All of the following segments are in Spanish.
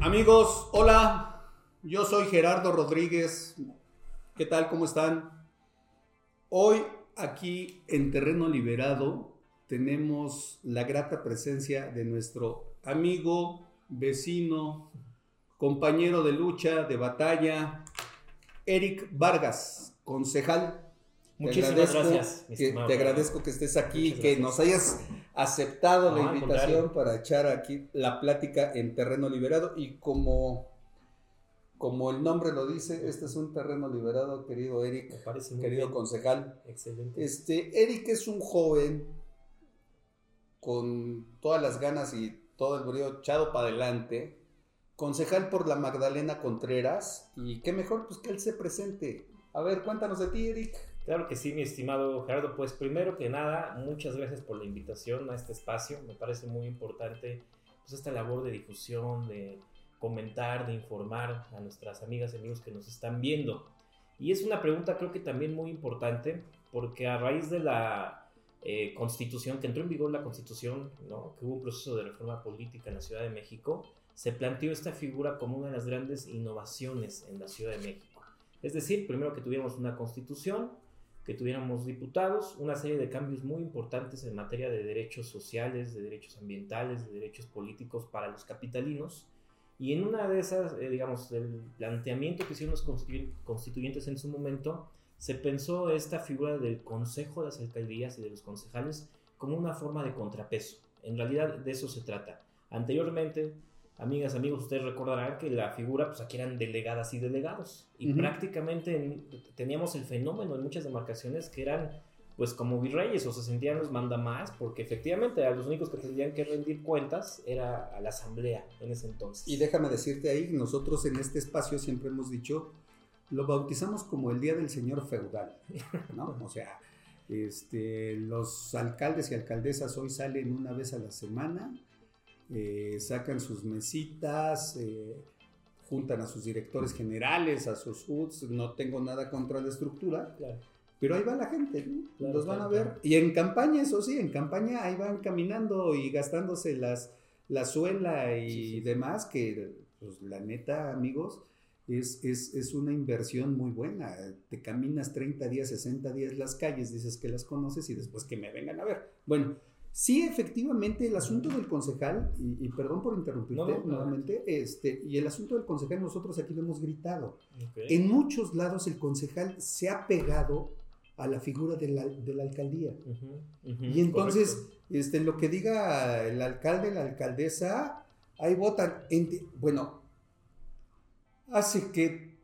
Amigos, hola, yo soy Gerardo Rodríguez. ¿Qué tal? ¿Cómo están? Hoy aquí en Terreno Liberado tenemos la grata presencia de nuestro amigo, vecino, compañero de lucha, de batalla, Eric Vargas, concejal. Muchísimas gracias. Que, te agradezco que estés aquí, que nos hayas aceptado No, la invitación para echar aquí la plática en terreno liberado y como, como el nombre lo dice, este es un terreno liberado, querido Eric, querido bien. concejal. Excelente. Este, Eric es un joven con todas las ganas y todo el brío echado para adelante, concejal por la Magdalena Contreras, y qué mejor pues que él se presente. A ver, cuéntanos de ti, Eric. Claro que sí, mi estimado Gerardo. Pues primero que nada, muchas gracias por la invitación a este espacio. Me parece muy importante pues, esta labor de difusión, de comentar, de informar a nuestras amigas y amigos que nos están viendo. Y es una pregunta creo que también muy importante porque a raíz de la eh, constitución, que entró en vigor la constitución, ¿no? que hubo un proceso de reforma política en la Ciudad de México, se planteó esta figura como una de las grandes innovaciones en la Ciudad de México. Es decir, primero que tuviéramos una constitución, que tuviéramos diputados, una serie de cambios muy importantes en materia de derechos sociales, de derechos ambientales, de derechos políticos para los capitalinos. Y en una de esas, eh, digamos, el planteamiento que hicieron los constitu- constituyentes en su momento, se pensó esta figura del Consejo de las Alcaldías y de los concejales como una forma de contrapeso. En realidad de eso se trata. Anteriormente, amigas, amigos, ustedes recordarán que la figura, pues aquí eran delegadas y delegados. Y Ujú. prácticamente en- teníamos el fenómeno en muchas demarcaciones que eran pues como virreyes o se sentían los mandamás porque efectivamente a los únicos que tendrían que rendir cuentas era a la asamblea en ese entonces. Y déjame decirte ahí, nosotros en este espacio siempre hemos dicho, lo bautizamos como el Día del Señor Feudal, ¿no? O sea, este, los alcaldes y alcaldesas hoy salen una vez a la semana, eh, sacan sus mesitas, eh, juntan a sus directores generales, a sus UDs, no tengo nada contra la estructura, Claro. pero ahí va la gente, ¿no? Claro, los van claro, a ver. Y en campaña, eso sí, en campaña ahí van caminando y gastándose las, la suela y Sí, sí, sí. demás, que pues la neta, amigos, es, es, es una inversión muy buena. Te caminas 30 días, 60 días las calles, dices que las conoces y después que me vengan a ver. Bueno, sí, efectivamente, el asunto del concejal, y, y perdón por interrumpirte No, no, no. nuevamente, este, y el asunto del concejal nosotros aquí lo hemos gritado. En muchos lados el concejal se ha pegado a la figura de la, de la alcaldía. Y entonces, correcto. este, lo que diga el alcalde, la alcaldesa, ahí votan. Bueno, hace que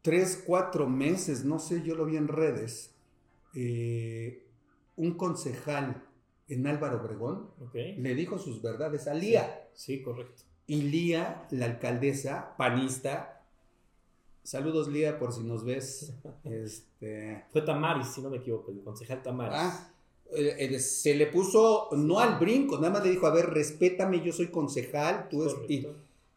tres, cuatro meses, no sé, yo lo vi en redes, eh, un concejal en Álvaro Obregón le dijo sus verdades a Lía. Sí, correcto. Y Lía, la alcaldesa, panista, saludos Lía por si nos ves, este, Fue Tamaris, si no me equivoco, el concejal Tamaris. Ah, se le puso no al brinco, nada más le dijo, a ver, respétame, yo soy concejal, tú es...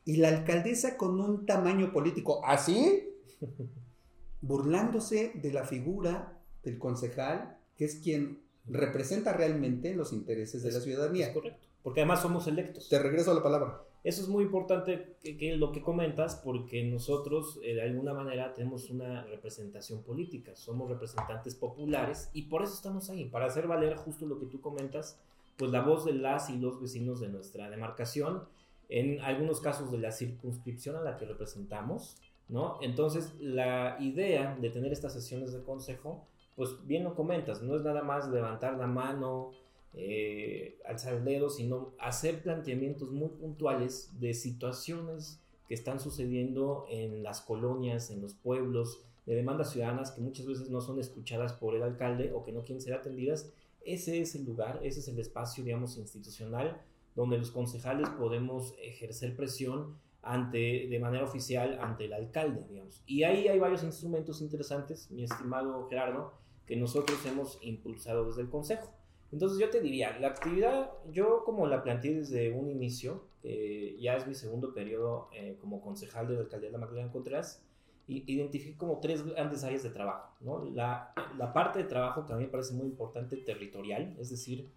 Y la alcaldesa con un tamaño político así, burlándose de la figura del concejal, que es quien representa realmente los intereses de la Es ciudadanía. correcto. Porque además somos electos. Te regreso la palabra. Eso es muy importante que, que lo que comentas porque nosotros eh, de alguna manera tenemos una representación política, somos representantes populares y por eso estamos ahí, para hacer valer justo lo que tú comentas, pues la voz de las y los vecinos de nuestra demarcación, en algunos casos de la circunscripción a la que representamos, ¿no? Entonces la idea de tener estas sesiones de consejo, pues bien lo comentas, no es nada más levantar la mano, eh, alzar el dedo, sino hacer planteamientos muy puntuales de situaciones que están sucediendo en las colonias, en los pueblos, de demandas ciudadanas que muchas veces no son escuchadas por el alcalde o que no quieren ser atendidas. Ese es el lugar, ese es el espacio, digamos, institucional donde los concejales podemos ejercer presión ante, de manera oficial ante el alcalde, digamos. Y ahí hay varios instrumentos interesantes, mi estimado Gerardo, que nosotros hemos impulsado desde el Consejo. Entonces yo te diría, la actividad, yo como la planteé desde un inicio, que ya es mi segundo periodo eh, como concejal de la alcaldía de Magdalena Contreras, identifiqué como tres grandes áreas de trabajo. ¿no? La, la, parte de trabajo que a mí me parece muy importante, territorial, es decir,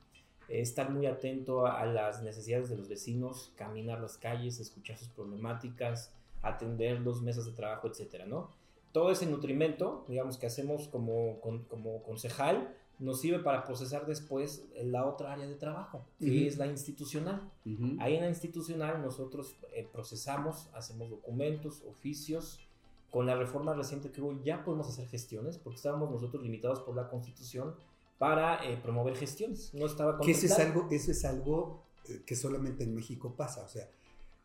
estar muy atento a, las necesidades de los vecinos, caminar las calles, escuchar sus problemáticas, atender los mesas de trabajo, etcétera, ¿no? Todo ese nutrimento, digamos, que hacemos como, como concejal, nos sirve para procesar después la otra área de trabajo, que es la institucional. Ahí en la institucional nosotros eh, procesamos, hacemos documentos, oficios. Con la reforma reciente que hubo ya podemos hacer gestiones, porque estábamos nosotros limitados por la Constitución para eh, promover gestiones. No estaba que eso es algo, eso es algo eh, que solamente en México pasa, o sea,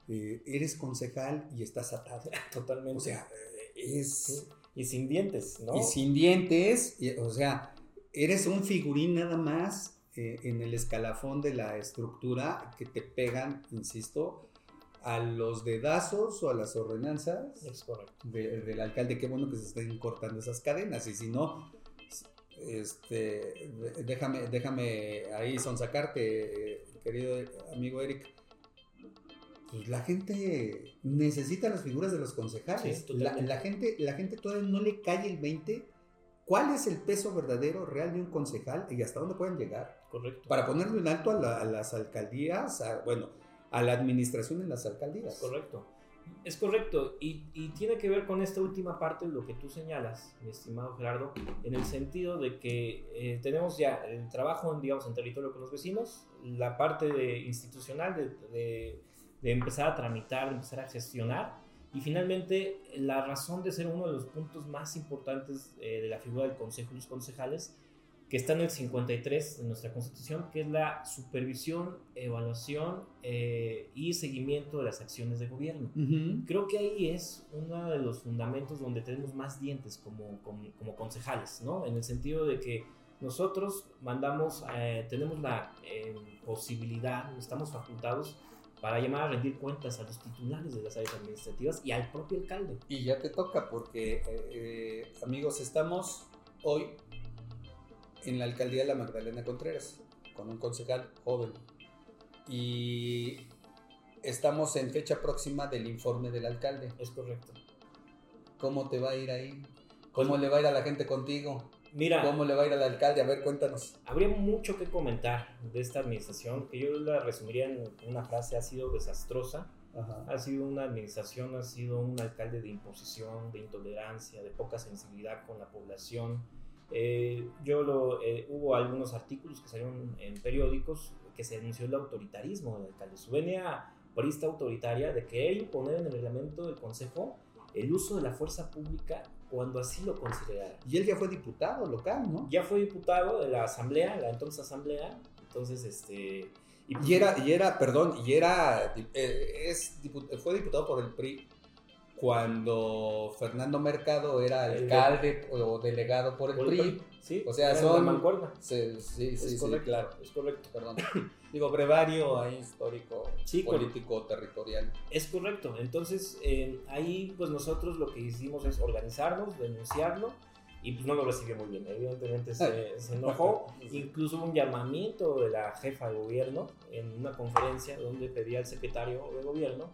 eh, eres concejal y estás atado. Totalmente. O sea, es... Y sin dientes, ¿no? Y sin dientes, o sea, eres un figurín nada más en el escalafón de la estructura que te pegan, insisto, a los dedazos o a las ordenanzas es del alcalde. Qué bueno que se estén cortando esas cadenas y si no, este, déjame, déjame ahí sonsacarte, querido amigo Eric. Pues la gente necesita las figuras de los concejales. la, gente, la gente todavía no le cae el 20. ¿Cuál es el peso verdadero real de un concejal y hasta dónde pueden llegar? Correcto. Para ponerle un alto a, las alcaldías, bueno, a la administración en las alcaldías. Correcto. Es correcto, y, tiene que ver con esta última parte de lo que tú señalas, mi estimado Gerardo, en el sentido de que eh, tenemos ya el trabajo, digamos, en territorio con los vecinos, la parte de, institucional de, de, empezar a tramitar, de empezar a gestionar, y finalmente la razón de ser uno de los puntos más importantes eh, de la figura del Consejo y los concejales que está en el 53 de nuestra Constitución, que es la supervisión, evaluación eh, y seguimiento de las acciones de gobierno. Creo que ahí es uno de los fundamentos donde tenemos más dientes como, como, concejales, ¿no? En el sentido de que nosotros mandamos, eh, tenemos la eh, posibilidad, estamos facultados para llamar a rendir cuentas a los titulares de las áreas administrativas y al propio alcalde. Y ya te toca porque, amigos, estamos hoy en la alcaldía de la Magdalena Contreras, con un concejal joven. Y estamos en fecha próxima del informe del alcalde. Es correcto. ¿Cómo te va a ir ahí? ¿Cómo pues le va a ir a la gente contigo? Mira, ¿cómo le va a ir al alcalde? A ver, cuéntanos. Habría mucho que comentar de esta administración, que yo la resumiría en una frase, ha sido desastrosa. Ha sido una administración, ha sido un alcalde de imposición, de intolerancia, de poca sensibilidad con la población, eh, yo lo, eh, hubo algunos artículos que salieron en periódicos que se denunció el autoritarismo del alcalde, su venia porista autoritaria de querer imponer en el reglamento del consejo el uso de la fuerza pública cuando así lo considerara. Y él ya fue diputado local, ¿no? Ya fue diputado de la asamblea, la entonces asamblea, entonces este... Y, era, y era, perdón, y era, eh, es, fue diputado por el PRI cuando Fernando Mercado era alcalde o delegado por el, PRI. Sí, o sea, son. Sí, sí, sí, claro, es correcto. Perdón. Digo, brevario histórico, político, territorial. Es correcto. Entonces, eh, ahí, pues nosotros lo que hicimos es organizarnos, denunciarlo y pues no lo recibió muy bien. Evidentemente se, se, enojó. Incluso un llamamiento de la jefa de gobierno en una conferencia donde pedía al secretario de gobierno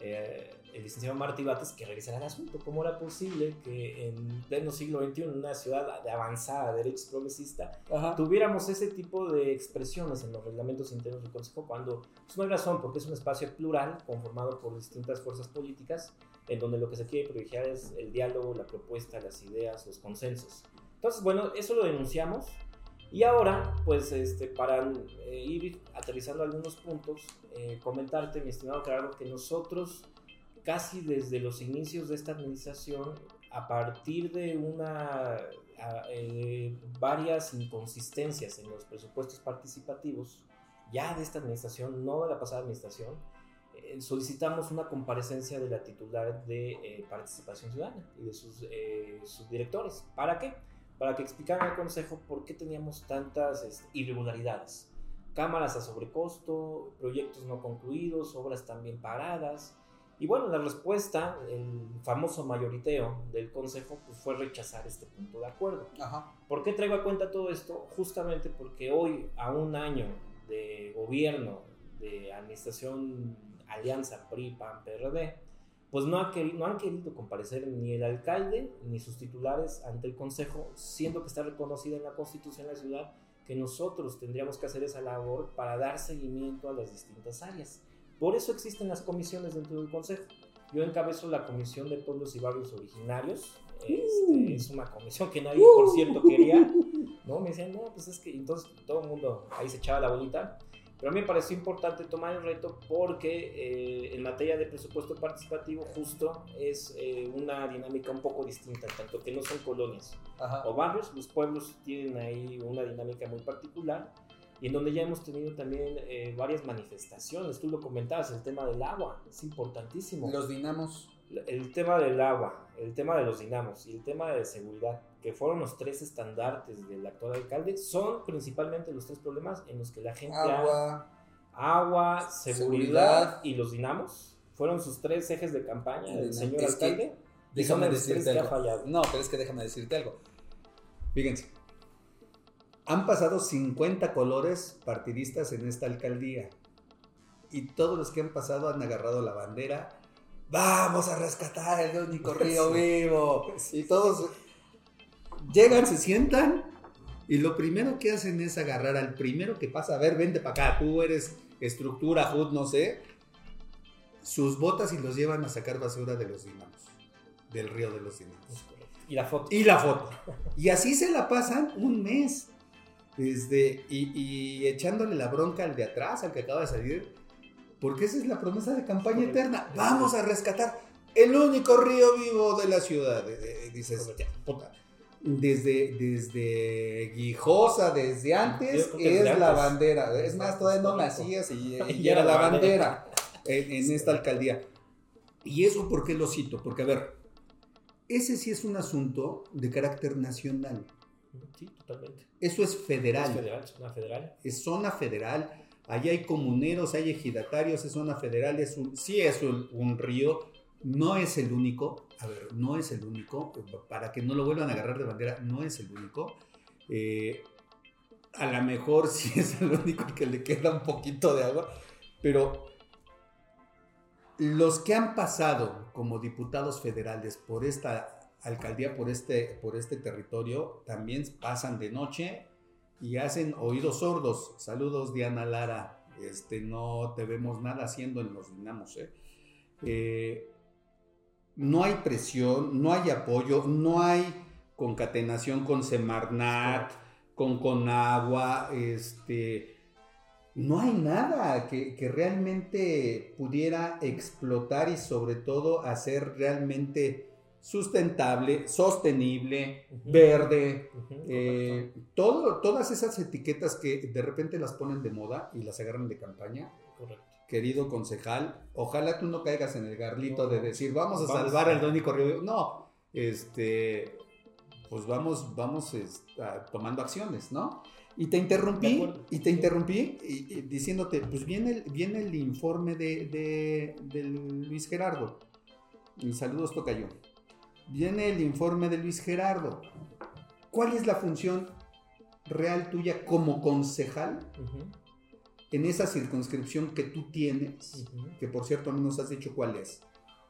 eh, el licenciado Martí Bates que revisara el asunto. ¿Cómo era posible que en pleno siglo XXI, en una ciudad de avanzada derecha progresista, tuviéramos ese tipo de expresiones en los reglamentos internos del Consejo cuando pues, no hay razón, porque es un espacio plural conformado por distintas fuerzas políticas en donde lo que se quiere privilegiar es el diálogo, la propuesta, las ideas, los consensos. Entonces, bueno, eso lo denunciamos y ahora, pues este, para eh, ir aterrizando algunos puntos, eh, comentarte, mi estimado Gerardo, que nosotros casi desde los inicios de esta administración, a partir de una, eh, varias inconsistencias en los presupuestos participativos, ya de esta administración, no de la pasada administración, solicitamos una comparecencia de la titular de participación ciudadana y de sus, sus directores. ¿Para qué? Para que explicaran al Consejo por qué teníamos tantas este, irregularidades. cámaras a sobrecosto, proyectos no concluidos, obras también paradas. Y bueno, la respuesta, el famoso mayoriteo del Consejo, pues fue rechazar este punto de acuerdo. Ajá. ¿Por qué traigo a cuenta todo esto? Justamente porque hoy, a un año de gobierno, de administración Alianza PRI, PAN, PRD, pues no, ha querido, no han querido comparecer ni el alcalde ni sus titulares ante el Consejo, siendo que está reconocida en la Constitución de la ciudad que nosotros tendríamos que hacer esa labor para dar seguimiento a las distintas áreas. Por eso existen las comisiones dentro del Consejo. Yo encabezo la Comisión de Pueblos y Barrios Originarios. Este, es una comisión que nadie, por cierto, quería. ¿no? Me decían, no, pues es que entonces todo el mundo ahí se echaba la bolita. Pero a mí me pareció importante tomar el reto porque eh, en materia de presupuesto participativo justo es eh, una dinámica un poco distinta, tanto que no son colonias Ajá. o barrios, los pueblos tienen ahí una dinámica muy particular y en donde ya hemos tenido también eh, varias manifestaciones. Tú lo comentabas, el tema del agua es importantísimo. Los dinamos. El tema del agua, el tema de los dinamos y el tema de seguridad, que fueron los tres estandartes del actual alcalde, son principalmente los tres problemas en los que la gente ha- Agua. agua, seguridad, Seguridad. y los dinamos. Fueron sus tres ejes de campaña del señor es que- alcalde. y son Déjame los tres decirte que ha algo. fallado. No, pero es que déjame decirte algo. Fíjense, han pasado 50 colores partidistas en esta alcaldía y todos los que han pasado han agarrado la bandera. Vamos a rescatar el único río vivo. Y todos llegan, se sientan y lo primero que hacen es agarrar al primero que pasa. A ver, vente para acá, tú eres estructura, HUD, no sé. Sus botas y los llevan a sacar basura de los dinamos, del río de los dinamos. Y la foto. Y la foto. Y así se la pasan un mes. Desde, y, y echándole la bronca al de atrás, al que acaba de salir. Porque esa es la promesa de campaña eterna. Vamos a rescatar el único río vivo de la ciudad. Eh, eh, Dices, ya, puta. Desde, desde Guijosa, desde antes, es la bandera. Es más, todavía no nacías y, y era la bandera en, en esta alcaldía. ¿Y eso por qué lo cito? Porque, a ver, ese sí es un asunto de carácter nacional. Sí, totalmente. Eso es federal. Es federal, una federal. Es zona federal. Allá hay comuneros, hay ejidatarios, es zona federal. Es un, sí es un, un río. No es el único. A ver, no es el único. Para que no lo vuelvan a agarrar de bandera, no es el único. Eh, a lo mejor sí es el único que le queda un poquito de agua. Pero los que han pasado como diputados federales por esta alcaldía, por este, por este territorio, también pasan de noche y hacen oídos sordos. Saludos, Diana Lara. Este, no te vemos nada haciendo en los dinamos. ¿eh? Eh, no hay presión, no hay apoyo, no hay concatenación con Semarnat, con Conagua, este, no hay nada que, que realmente pudiera explotar y sobre todo hacer realmente sustentable, sostenible, verde, eh, todo, todas esas etiquetas que de repente las ponen de moda y las agarran de campaña. correcto. Querido concejal, ojalá tú no caigas en el garlito No, de decir vamos a vamos salvar a- al único río. No, este, pues vamos, vamos es- a- tomando acciones, ¿no? Y te interrumpí, y te interrumpí y- y diciéndote, pues viene el, viene el informe de, de, Luis Gerardo. Y saludos, Tocayo. Viene el informe de Luis Gerardo. ¿Cuál es la función real tuya como concejal en esa circunscripción que tú tienes? Que por cierto no nos has dicho cuál es.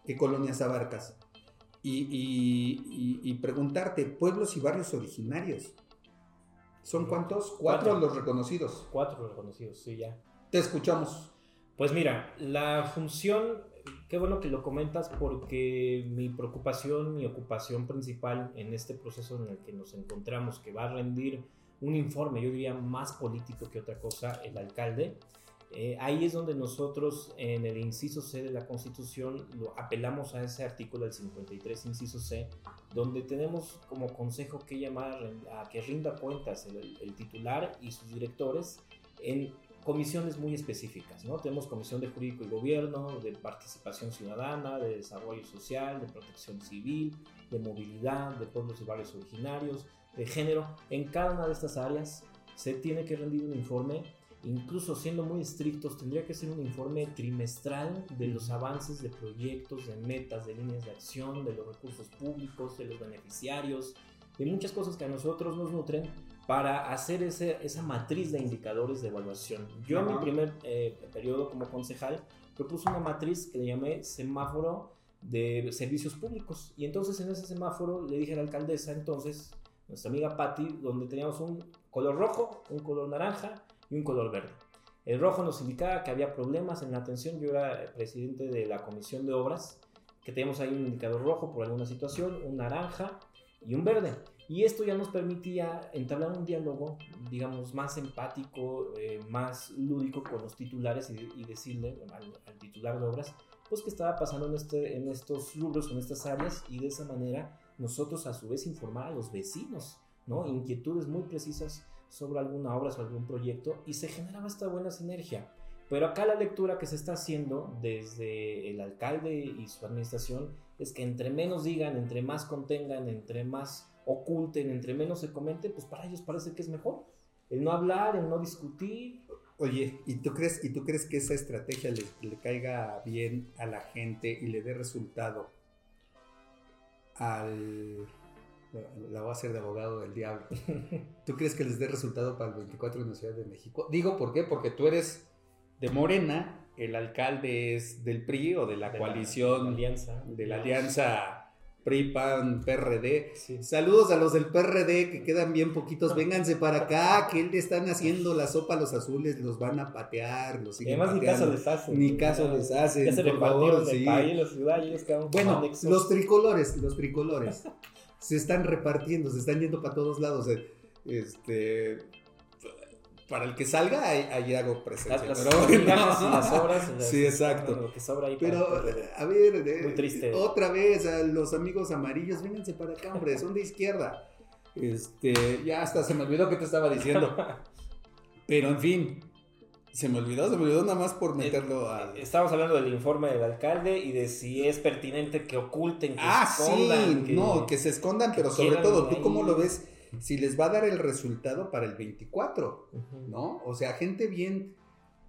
¿Qué colonias abarcas? Y, y- y- y preguntarte, pueblos y barrios originarios. ¿Son cuántos? Cuatro, Cuatro. los reconocidos. Cuatro reconocidos, sí, ya. Te escuchamos. Pues mira, la función, qué bueno que lo comentas porque mi preocupación, mi ocupación principal en este proceso en el que nos encontramos, que va a rendir un informe, yo diría más político que otra cosa, el alcalde, eh, ahí es donde nosotros en el inciso C de la Constitución lo apelamos a ese artículo del 53, inciso C, donde tenemos como consejo que llamar a que rinda cuentas el, el titular y sus directores en comisiones muy específicas, ¿no? Tenemos comisión de jurídico y gobierno, de participación ciudadana, de desarrollo social, de protección civil, de movilidad, de pueblos y barrios originarios, de género. En cada una de estas áreas se tiene que rendir un informe incluso siendo muy estrictos, tendría que ser un informe trimestral de los avances de proyectos, de metas, de líneas de acción, de los recursos públicos, de los beneficiarios, de muchas cosas que a nosotros nos nutren para hacer ese, esa matriz de indicadores de evaluación. Yo en mi primer eh, periodo como concejal propuse una matriz que le llamé semáforo de servicios públicos. Y entonces en ese semáforo le dije a la alcaldesa, entonces, nuestra amiga Patti, donde teníamos un color rojo, un color naranja y un color verde. El rojo nos indicaba que había problemas en la atención. Yo era presidente de la comisión de obras, que teníamos ahí un indicador rojo por alguna situación, un naranja y un verde. Y esto ya nos permitía entablar un diálogo, digamos, más empático, eh, más lúdico con los titulares y, y decirle al, al titular de obras, pues qué estaba pasando en, este, en estos rubros, en estas áreas, y de esa manera nosotros a su vez informar a los vecinos, ¿no? Inquietudes muy precisas sobre alguna obra, sobre algún proyecto, y se generaba esta buena sinergia. Pero acá la lectura que se está haciendo desde el alcalde y su administración es que entre menos digan, entre más contengan, entre más oculten, entre menos se comente, pues para ellos parece que es mejor. El no hablar, el no discutir. Oye, ¿y tú crees, y tú crees que esa estrategia le, le caiga bien a la gente y le dé resultado al... La voy a hacer de abogado del diablo. ¿Tú crees que les dé resultado para el 24 en la Ciudad de México? Digo, ¿por qué? Porque tú eres de Morena, el alcalde es del PRI o de la de coalición la alianza. de la alianza PRI, PAN, PRD. Sí. Saludos a los del PRD que quedan bien poquitos. Vénganse para acá, que le están haciendo la sopa a los azules, los van a patear, los siguen además ni caso pateando. les hacen. Ni caso les hacen, Ya se por favor, el sí. país, la ciudad, y ellos quedaron como Bueno, los tricolores, los tricolores se están repartiendo, se están yendo para todos lados. eh, Este, para el que salga, ahí, ahí hago presencia. Las, las pero migajas y las obras. las- Sí, exacto. Lo que sobra ahí para Pero, PRD. a ver, eh, Muy triste. otra vez, a los amigos amarillos, vénganse para acá, hombre, son de izquierda. Este, ya hasta se me olvidó que te estaba diciendo. Pero en fin, se me olvidó, se me olvidó nada más por meterlo al... Estamos hablando del informe del alcalde y de si es pertinente que oculten, que Ah, escondan. sí, no, que se escondan, pero sobre todo, ¿tú ahí. cómo lo ves? Si les va a dar el resultado para el 24, Ujú. ¿no? O sea, gente bien,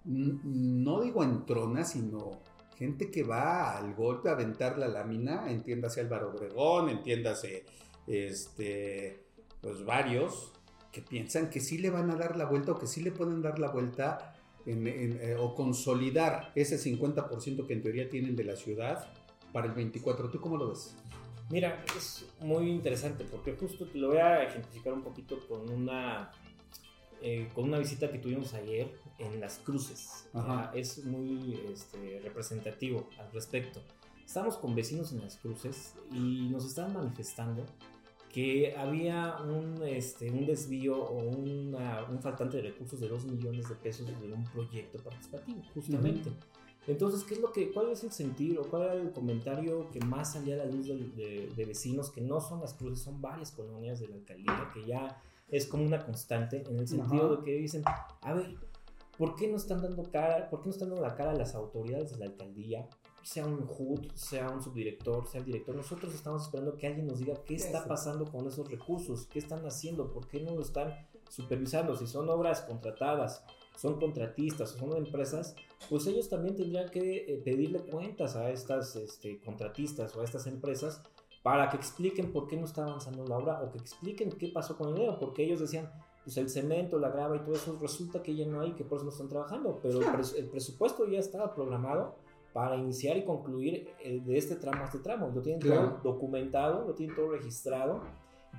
no digo en trona, sino gente que va al golpe a aventar la lámina, entiéndase Álvaro Obregón, entiéndase, este, pues varios, que piensan que sí le van a dar la vuelta o que sí le pueden dar la vuelta en- en, eh, o consolidar ese 50% que en teoría tienen de la ciudad para el 24. ¿Tú cómo lo ves? Mira, es muy interesante porque justo te lo voy a ejemplificar un poquito con una eh, con una visita que tuvimos ayer en Las Cruces. Ajá. Ah, es muy este, representativo al respecto. Estamos con vecinos en Las Cruces y nos estaban manifestando que había un, este, un desvío o una- un faltante de recursos de 2 millones de pesos de un proyecto participativo, justamente. Entonces, ¿qué es lo que, ¿cuál es el sentir o cuál era el comentario que más salía a la luz del- de, de vecinos que no son las cruces, son varias colonias de la alcaldía que ya es como una constante en el sentido Ajá. de que dicen, a ver, ¿por qué no están dando cara, por qué no están dando la cara a las autoridades de la alcaldía? Sea un HUD, sea un subdirector, sea el director, nosotros estamos esperando que alguien nos diga qué está pasando con esos recursos, qué están haciendo, por qué no lo están supervisando, si son obras contratadas, son contratistas o son empresas, pues ellos también tendrían que eh, pedirle cuentas a estas este, contratistas o a estas empresas para que expliquen por qué no está avanzando la obra o que expliquen qué pasó con el dinero, porque ellos decían, pues el cemento, la grava y todo eso, resulta que ya no hay, que por eso no están trabajando, pero el, pres- el presupuesto ya estaba programado para iniciar y concluir el- de este tramo a este tramo, lo tienen Claro. todo documentado, lo tienen todo registrado.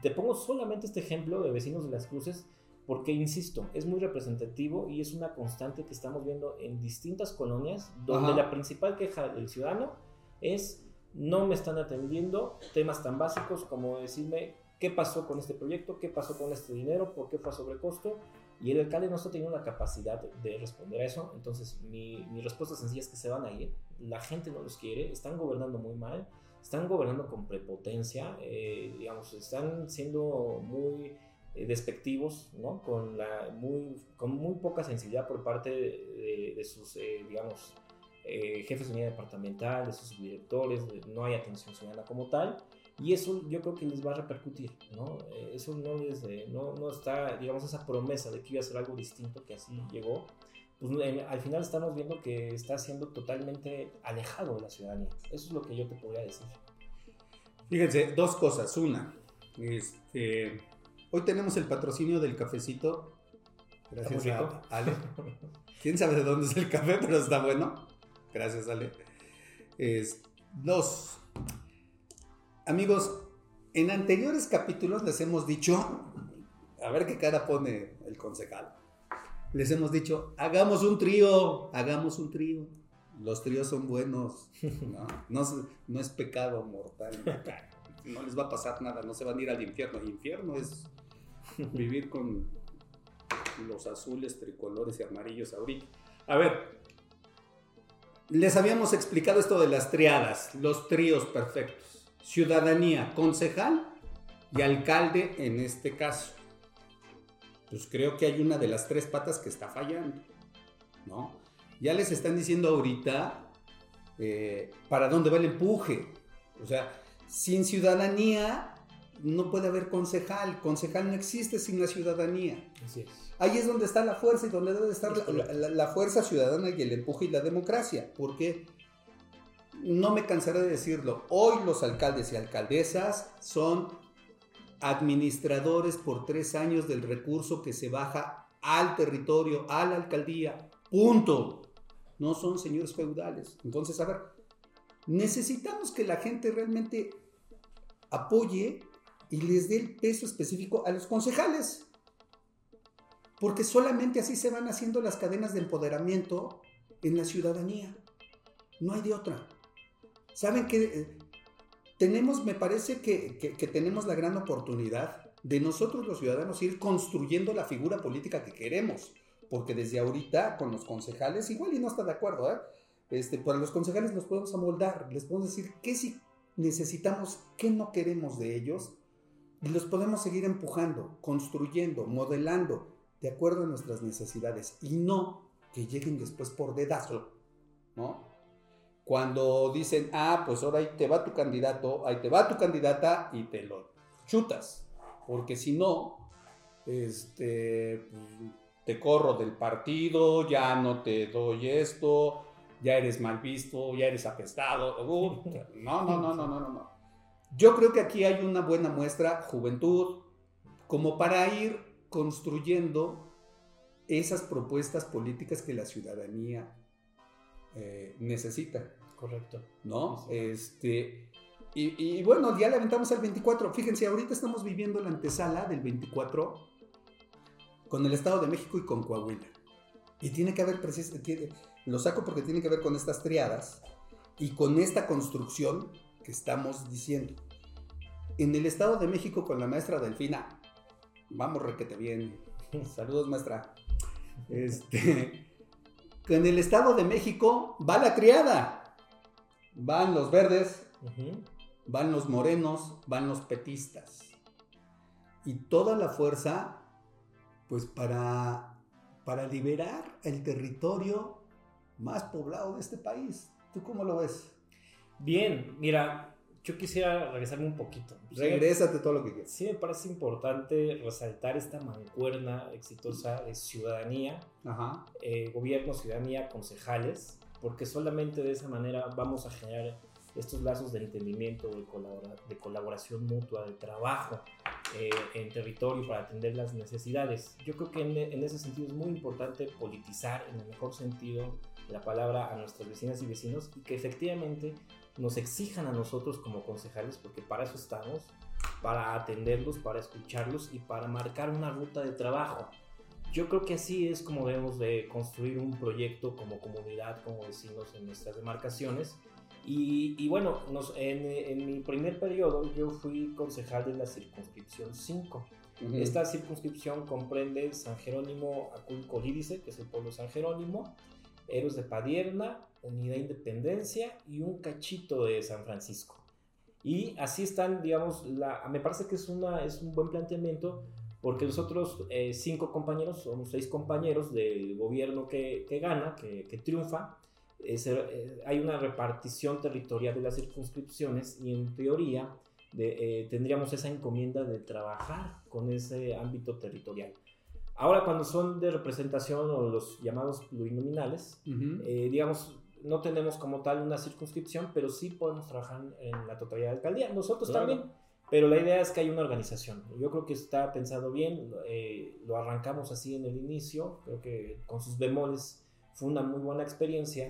Te pongo solamente este ejemplo de vecinos de las cruces porque, insisto, es muy representativo y es una constante que estamos viendo en distintas colonias donde Ajá. la principal queja del ciudadano es no me están atendiendo temas tan básicos como decirme qué pasó con este proyecto, qué pasó con este dinero, por qué fue a sobrecosto y el alcalde no está teniendo la capacidad de responder a eso. Entonces mi, mi respuesta sencilla es que se van a ir, la gente no los quiere, están gobernando muy mal, están gobernando con prepotencia, eh, digamos, están siendo muy eh, despectivos, ¿no? Con, la, muy, con muy poca sensibilidad por parte de, de- sus, eh, digamos, eh, jefes de unidad departamental, de sus directores, no hay atención ciudadana como tal. Y eso yo creo que les va a repercutir, ¿no? Eh, Eso no, les, eh, no, no está, digamos, esa promesa de que iba a ser algo distinto, que así llegó, pues en- al final estamos viendo que está siendo totalmente alejado de la ciudadanía. Eso es lo que yo te podría decir. Fíjense, dos cosas. Una, este, hoy tenemos el patrocinio del cafecito. Gracias a Ale. Quién sabe de dónde es el café, pero está bueno. Gracias, Ale. Es, dos, amigos, en anteriores capítulos les hemos dicho, a ver qué cara pone el concejal. Les hemos dicho, hagamos un trío, hagamos un trío. Los tríos son buenos. No, no es pecado mortal. No les va a pasar nada, no se van a ir al infierno. El infierno es vivir con los azules, tricolores y amarillos ahorita. A ver, les habíamos explicado esto de las triadas, los tríos perfectos. Ciudadanía, concejal y alcalde en este caso. Pues creo que hay una de las tres patas que está fallando, ¿no? Ya les están diciendo ahorita eh, para dónde va el empuje. O sea, sin ciudadanía no puede haber concejal. Concejal no existe sin la ciudadanía. Así es. Ahí es donde está la fuerza y donde debe estar Es la, correcto. la- la fuerza ciudadana y el empuje y la democracia. Porque no me cansaré de decirlo. Hoy los alcaldes y alcaldesas son administradores por tres años del recurso que se baja al territorio, a la alcaldía. Punto. No son señores feudales. Entonces, a ver, necesitamos que la gente realmente apoye y les dé el peso específico a los concejales. Porque solamente así se van haciendo las cadenas de empoderamiento en la ciudadanía. No hay de otra. ¿Saben que eh, tenemos, me parece que, que- tenemos la gran oportunidad de nosotros los ciudadanos ir construyendo la figura política que queremos? Porque desde ahorita con los concejales, igual y no está de acuerdo, ¿eh? Este, para los concejales los podemos amoldar, les podemos decir qué sí necesitamos, qué no queremos de ellos y los podemos seguir empujando, construyendo, modelando de acuerdo a nuestras necesidades y no que lleguen después por dedazo, ¿no? Cuando dicen, ah, pues ahora ahí te va tu candidato, ahí te va tu candidata y te lo chutas, porque si no, este, pues, te corro del partido, ya no te doy esto, ya eres mal visto, ya eres apestado. Uh, no, no, no, no, no, no, no. Yo creo que aquí hay una buena muestra, juventud, como para ir construyendo esas propuestas políticas que la ciudadanía eh, necesita, Correcto. ¿no? Sí. Este, y, y bueno, ya le aventamos al 24. Fíjense, ahorita estamos viviendo la antesala del 24 con el Estado de México y con Coahuila. Y tiene que haber, tiene- lo saco porque tiene que ver con estas triadas y con esta construcción que estamos diciendo. En el Estado de México con la maestra Delfina, vamos requete bien. Saludos, maestra. Este, en el Estado de México va la triada. Van los verdes, van los morenos, van los petistas. Y toda la fuerza, pues para, para liberar el territorio más poblado de este país. ¿Tú cómo lo ves? Bien, mira, yo quisiera regresarme un poquito. Regrésate todo lo que quieras. Sí, me parece importante resaltar esta mancuerna exitosa de ciudadanía, Ajá. eh, gobierno, ciudadanía, concejales, porque solamente de esa manera vamos a generar estos lazos de entendimiento, de, colabora- de colaboración mutua, de trabajo eh, en territorio para atender las necesidades. Yo creo que en, en ese sentido es muy importante politizar, en el mejor sentido la palabra, a nuestras vecinas y vecinos y que efectivamente nos exijan a nosotros como concejales, porque para eso estamos, para atenderlos, para escucharlos y para marcar una ruta de trabajo. Yo creo que así es como debemos de construir un proyecto como comunidad, como vecinos en nuestras demarcaciones. Y, y bueno, nos- en, en mi primer periodo yo fui concejal de la circunscripción 5. Ujú. Esta circunscripción comprende San Jerónimo Aculco Lídice, que es el pueblo San Jerónimo, Héroes de Padierna, Unidad Independencia y un cachito de San Francisco. Y así están, digamos, me parece que es, una, es un buen planteamiento porque los otros eh, cinco compañeros, somos seis compañeros del gobierno que, gana, que, triunfa, eh, hay una repartición territorial de las circunscripciones y en teoría eh, tendríamos esa encomienda de trabajar con ese ámbito territorial. Ahora, cuando son de representación o los llamados plurinominales, Ujú. eh, digamos, no tenemos como tal una circunscripción, pero sí podemos trabajar en la totalidad de la alcaldía. Nosotros Claro. también, pero la idea es que hay una organización. Yo creo que está pensado bien, eh, lo arrancamos así en el inicio, creo que con sus bemoles fue una muy buena experiencia.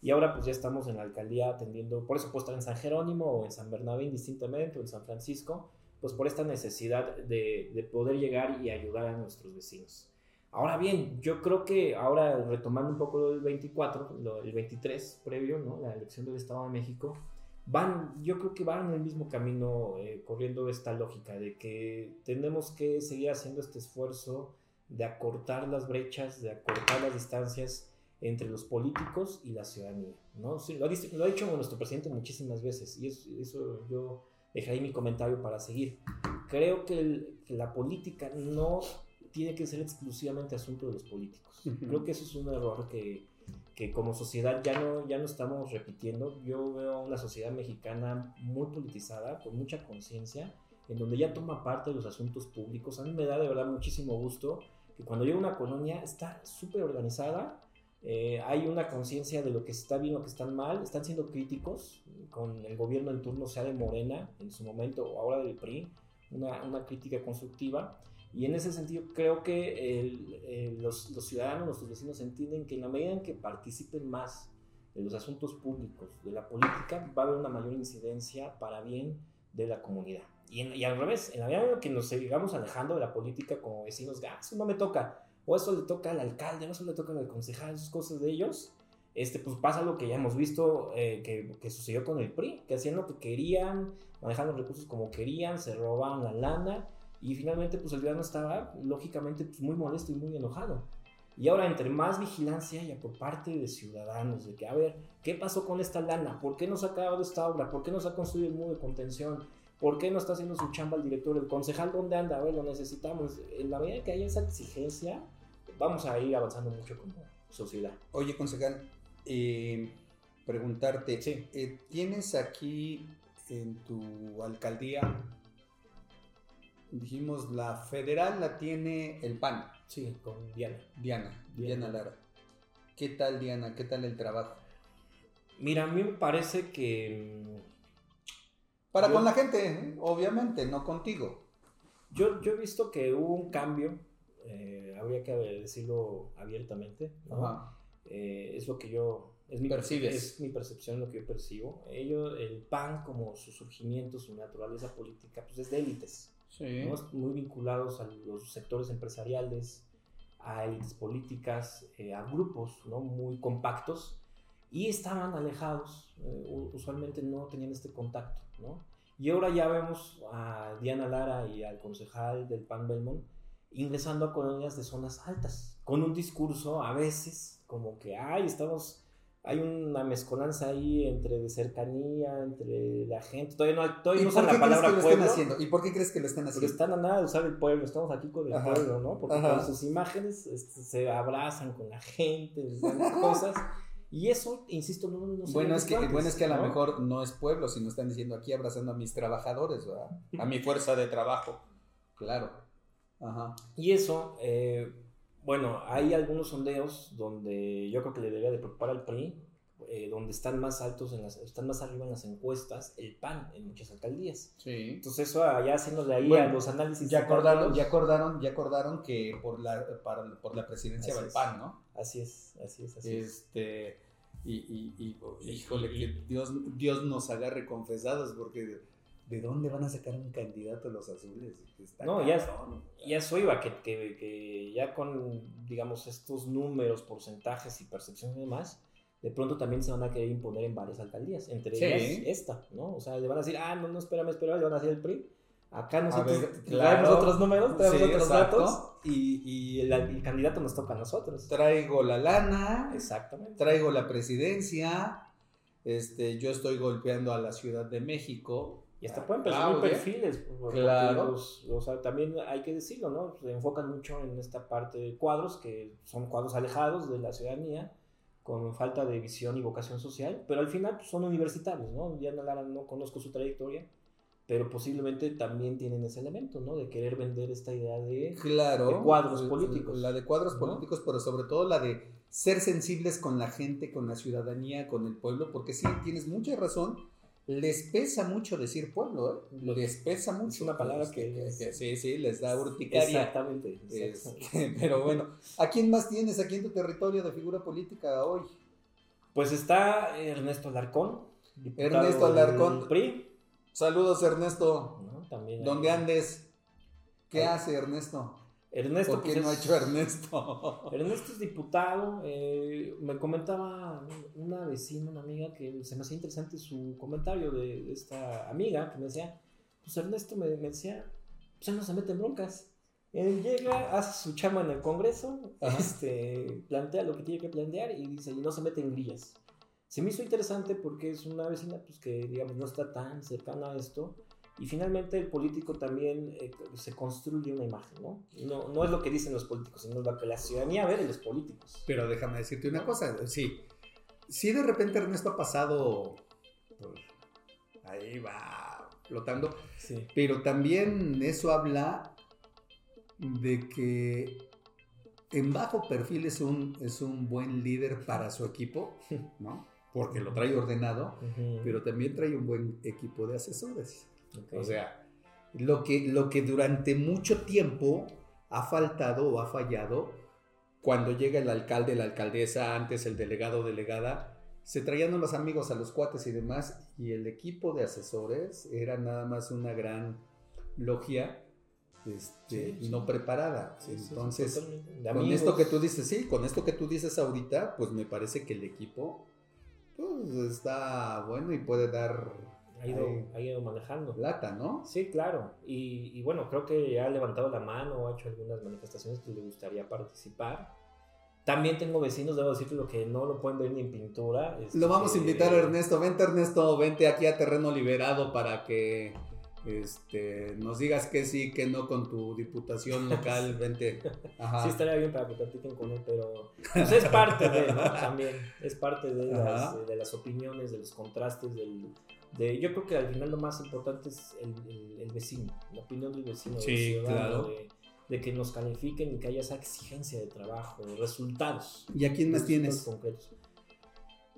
Y ahora pues ya estamos en la alcaldía atendiendo, por eso puedo estar en San Jerónimo o en San Bernabé indistintamente o en San Francisco, pues por esta necesidad de, de poder llegar y ayudar a nuestros vecinos. Ahora bien, yo creo que ahora retomando un poco del 24, lo, el 23 previo, ¿no? la elección del Estado de México, van, yo creo que van en el mismo camino eh, corriendo esta lógica de que tenemos que seguir haciendo este esfuerzo de acortar las brechas, de acortar las distancias entre los políticos y la ciudadanía. ¿no? Sí, lo, ha, lo ha dicho nuestro presidente muchísimas veces y es- eso yo dejaré mi comentario para seguir. Creo que, el- que la política no tiene que ser exclusivamente asunto de los políticos. Ujú. Creo que eso es un error que, que como sociedad ya no, ya no estamos repitiendo. Yo veo una sociedad mexicana muy politizada, con mucha conciencia, en donde ya toma parte de los asuntos públicos. A mí me da de verdad muchísimo gusto que cuando llega una colonia está súper organizada, eh, hay una conciencia de lo que está bien, lo que está mal, están siendo críticos con el gobierno en turno, sea de Morena en su momento o ahora del PRI, una, una crítica constructiva. Y en ese sentido creo que el- el- los, los ciudadanos, nuestros vecinos entienden que en la medida en que participen más de los asuntos públicos, de la política, va a haber una mayor incidencia para bien de la comunidad. Y, en- y al revés, en la medida en que nos sigamos alejando de la política como vecinos, "Ah, eso no me toca, o eso le toca al alcalde, o eso le toca al concejal, esas cosas de ellos, este, pues pasa lo que ya hemos visto eh, que, que sucedió con el PRI, que hacían lo que querían, manejaban los recursos como querían, se robaban la lana, y finalmente pues el ciudadano estaba lógicamente pues, muy molesto y muy enojado. Y ahora entre más vigilancia haya por parte de ciudadanos, de que a ver, ¿qué pasó con esta lana? ¿Por qué no se ha acabado esta obra? ¿Por qué no se ha construido el muro de contención? ¿Por qué no está haciendo su chamba el director? ¿El concejal dónde anda? A ver, lo necesitamos. En la medida que haya esa exigencia, vamos a ir avanzando mucho como sociedad. Oye, concejal, eh, preguntarte, Sí. eh, ¿tienes aquí en tu alcaldía, dijimos, la federal la tiene el PAN, Sí, con Diana. Diana, Diana, Diana. Lara? ¿Qué tal, Diana? ¿Qué tal el trabajo? Mira, a mí me parece que... Para Yo- con la gente, obviamente, no contigo. Yo, yo he visto que hubo un cambio, eh, habría que decirlo abiertamente, ¿no? Eh, es lo que yo... Es mi, Percibes. es mi percepción, lo que yo percibo. Ellos, el PAN, como su surgimiento, su naturaleza política, pues es de élites. Sí. ¿no? muy vinculados a los sectores empresariales, a élites políticas, eh, a grupos ¿no? muy compactos y estaban alejados, eh, usualmente no tenían este contacto. ¿no? Y ahora ya vemos a Diana Lara y al concejal del PAN Belmont ingresando a colonias de zonas altas, con un discurso a veces como que, ay, estamos... Hay una mezcolanza ahí entre de cercanía, entre la gente. Todavía no, todavía ¿Y no usan la palabra que lo pueblo. haciendo? ¿Y por qué crees que lo están Porque haciendo? están a nada de usar el pueblo, estamos aquí con el Ajá. pueblo, ¿no? Porque Ajá. con sus imágenes este, se abrazan con la gente, cosas. Y eso, insisto, no, no Bueno es, que, bueno, es que a lo ¿no? mejor no es pueblo, sino están diciendo aquí abrazando a mis trabajadores, ¿verdad? A mi fuerza de trabajo. Claro. Ajá. Y eso, eh, bueno, hay algunos sondeos donde yo creo que le debería de preocupar al PRI, eh, donde están más altos, en las, están más arriba en las encuestas, el PAN en muchas alcaldías. Sí. Entonces eso allá haciéndole ahí Bueno, a los análisis. Ya acordaron, ya acordaron, ya acordaron que por la, para- por la presidencia Así va el. PAN, ¿no? Así es, así es, así es. Este, y, y, y- híjole, Y- que Dios, Dios nos agarre confesados, porque de, ¿de dónde van a sacar un candidato los azules? Está No, ya- cabrón. Y a eso iba, que, que, que ya con, digamos, estos números, porcentajes y percepciones y demás, de pronto también se van a querer imponer en varias alcaldías, entre Sí. ellas esta, ¿no? O sea, le van a decir, ah, no, no, espérame, espérame, le van a decir el PRI. Acá nosotros ver, traemos claro. otros números, traemos Sí, otros exacto. datos, y, y el, el candidato nos toca a nosotros. Traigo la lana, Exactamente. traigo la presidencia, este, yo estoy golpeando a la Ciudad de México. Y hasta pueden presumir Claudia. perfiles. porque Claro. los- o sea, también hay que decirlo, ¿no? Se enfocan mucho en esta parte de cuadros, que son cuadros alejados de la ciudadanía, con falta de visión y vocación social, pero al final pues, son universitarios, ¿no? Diana Lara no conozco su trayectoria, pero posiblemente también tienen ese elemento, ¿no? De querer vender esta idea de... Claro. de cuadros políticos, La de cuadros ¿no? políticos, pero sobre todo la de ser sensibles con la gente, con la ciudadanía, con el pueblo, porque sí, tienes mucha razón. Les pesa mucho decir pueblo, ¿eh? Les pesa mucho. una palabra Este, que- sí, sí, les da urticaria. Exactamente. Este, pero bueno, ¿a quién más tienes aquí en tu territorio de figura política hoy? Pues está Ernesto Alarcón. Ernesto Alarcón. PRI, Saludos, Ernesto. ¿no? También ¿Dónde ahí. andes? ¿Qué hace Ernesto? Ernesto, ¿Por qué pues, no ha hecho Ernesto? Ernesto es diputado. eh, me comentaba una vecina, una amiga, que se me hacía interesante su comentario de, de esta amiga que me decía: Pues Ernesto me, me decía, pues él no se mete en broncas. Él llega, hace su chama en el Congreso, Ajá. este, plantea lo que tiene que plantear y dice, y no se mete en grillas. Se me hizo interesante porque es una vecina pues, que, digamos, no está tan cercana a esto. Y finalmente el político también eh, se construye una imagen, ¿no? ¿no? No es lo que dicen los políticos, sino lo que la ciudadanía ve de los políticos. Pero déjame decirte una cosa, sí. Si de repente Ernesto ha pasado, pues, ahí va flotando, Sí. pero también eso habla de que en bajo perfil es un, es un buen líder para su equipo, ¿no? Porque lo trae ordenado, pero también trae un buen equipo de asesores. O sea, lo que, lo que durante mucho tiempo ha faltado o ha fallado, cuando llega el alcalde, la alcaldesa, antes el delegado, delegada, se traían a los amigos, a los cuates y demás, y el equipo de asesores era nada más una gran logia este, Sí, sí. no preparada. Sí, Entonces, con amigos. esto que tú dices, sí, con esto que tú dices ahorita, pues me parece que el equipo pues, está bueno y puede dar ha ido, ha ido manejando. lata, ¿no? Sí, claro. Y, y bueno, creo que ha levantado la mano o ha hecho algunas manifestaciones que le gustaría participar. También tengo vecinos, debo decirte lo que no lo pueden ver ni en pintura. este, Lo vamos a invitar a Ernesto. Vente Ernesto, vente aquí a Terreno Liberado para que este, nos digas que sí, que no con tu diputación local. Vente. Ajá. Sí, estaría bien para que platiquen con él, pero pues es parte de, ¿no? También es parte de las, de las opiniones, de los contrastes, del, de, yo creo que al final lo más importante es el, el- el vecino, la opinión del vecino, del Sí, ciudadano, claro. de, de que nos califiquen y que haya esa exigencia de trabajo, de resultados. ¿Y a quién más tienes? concretos.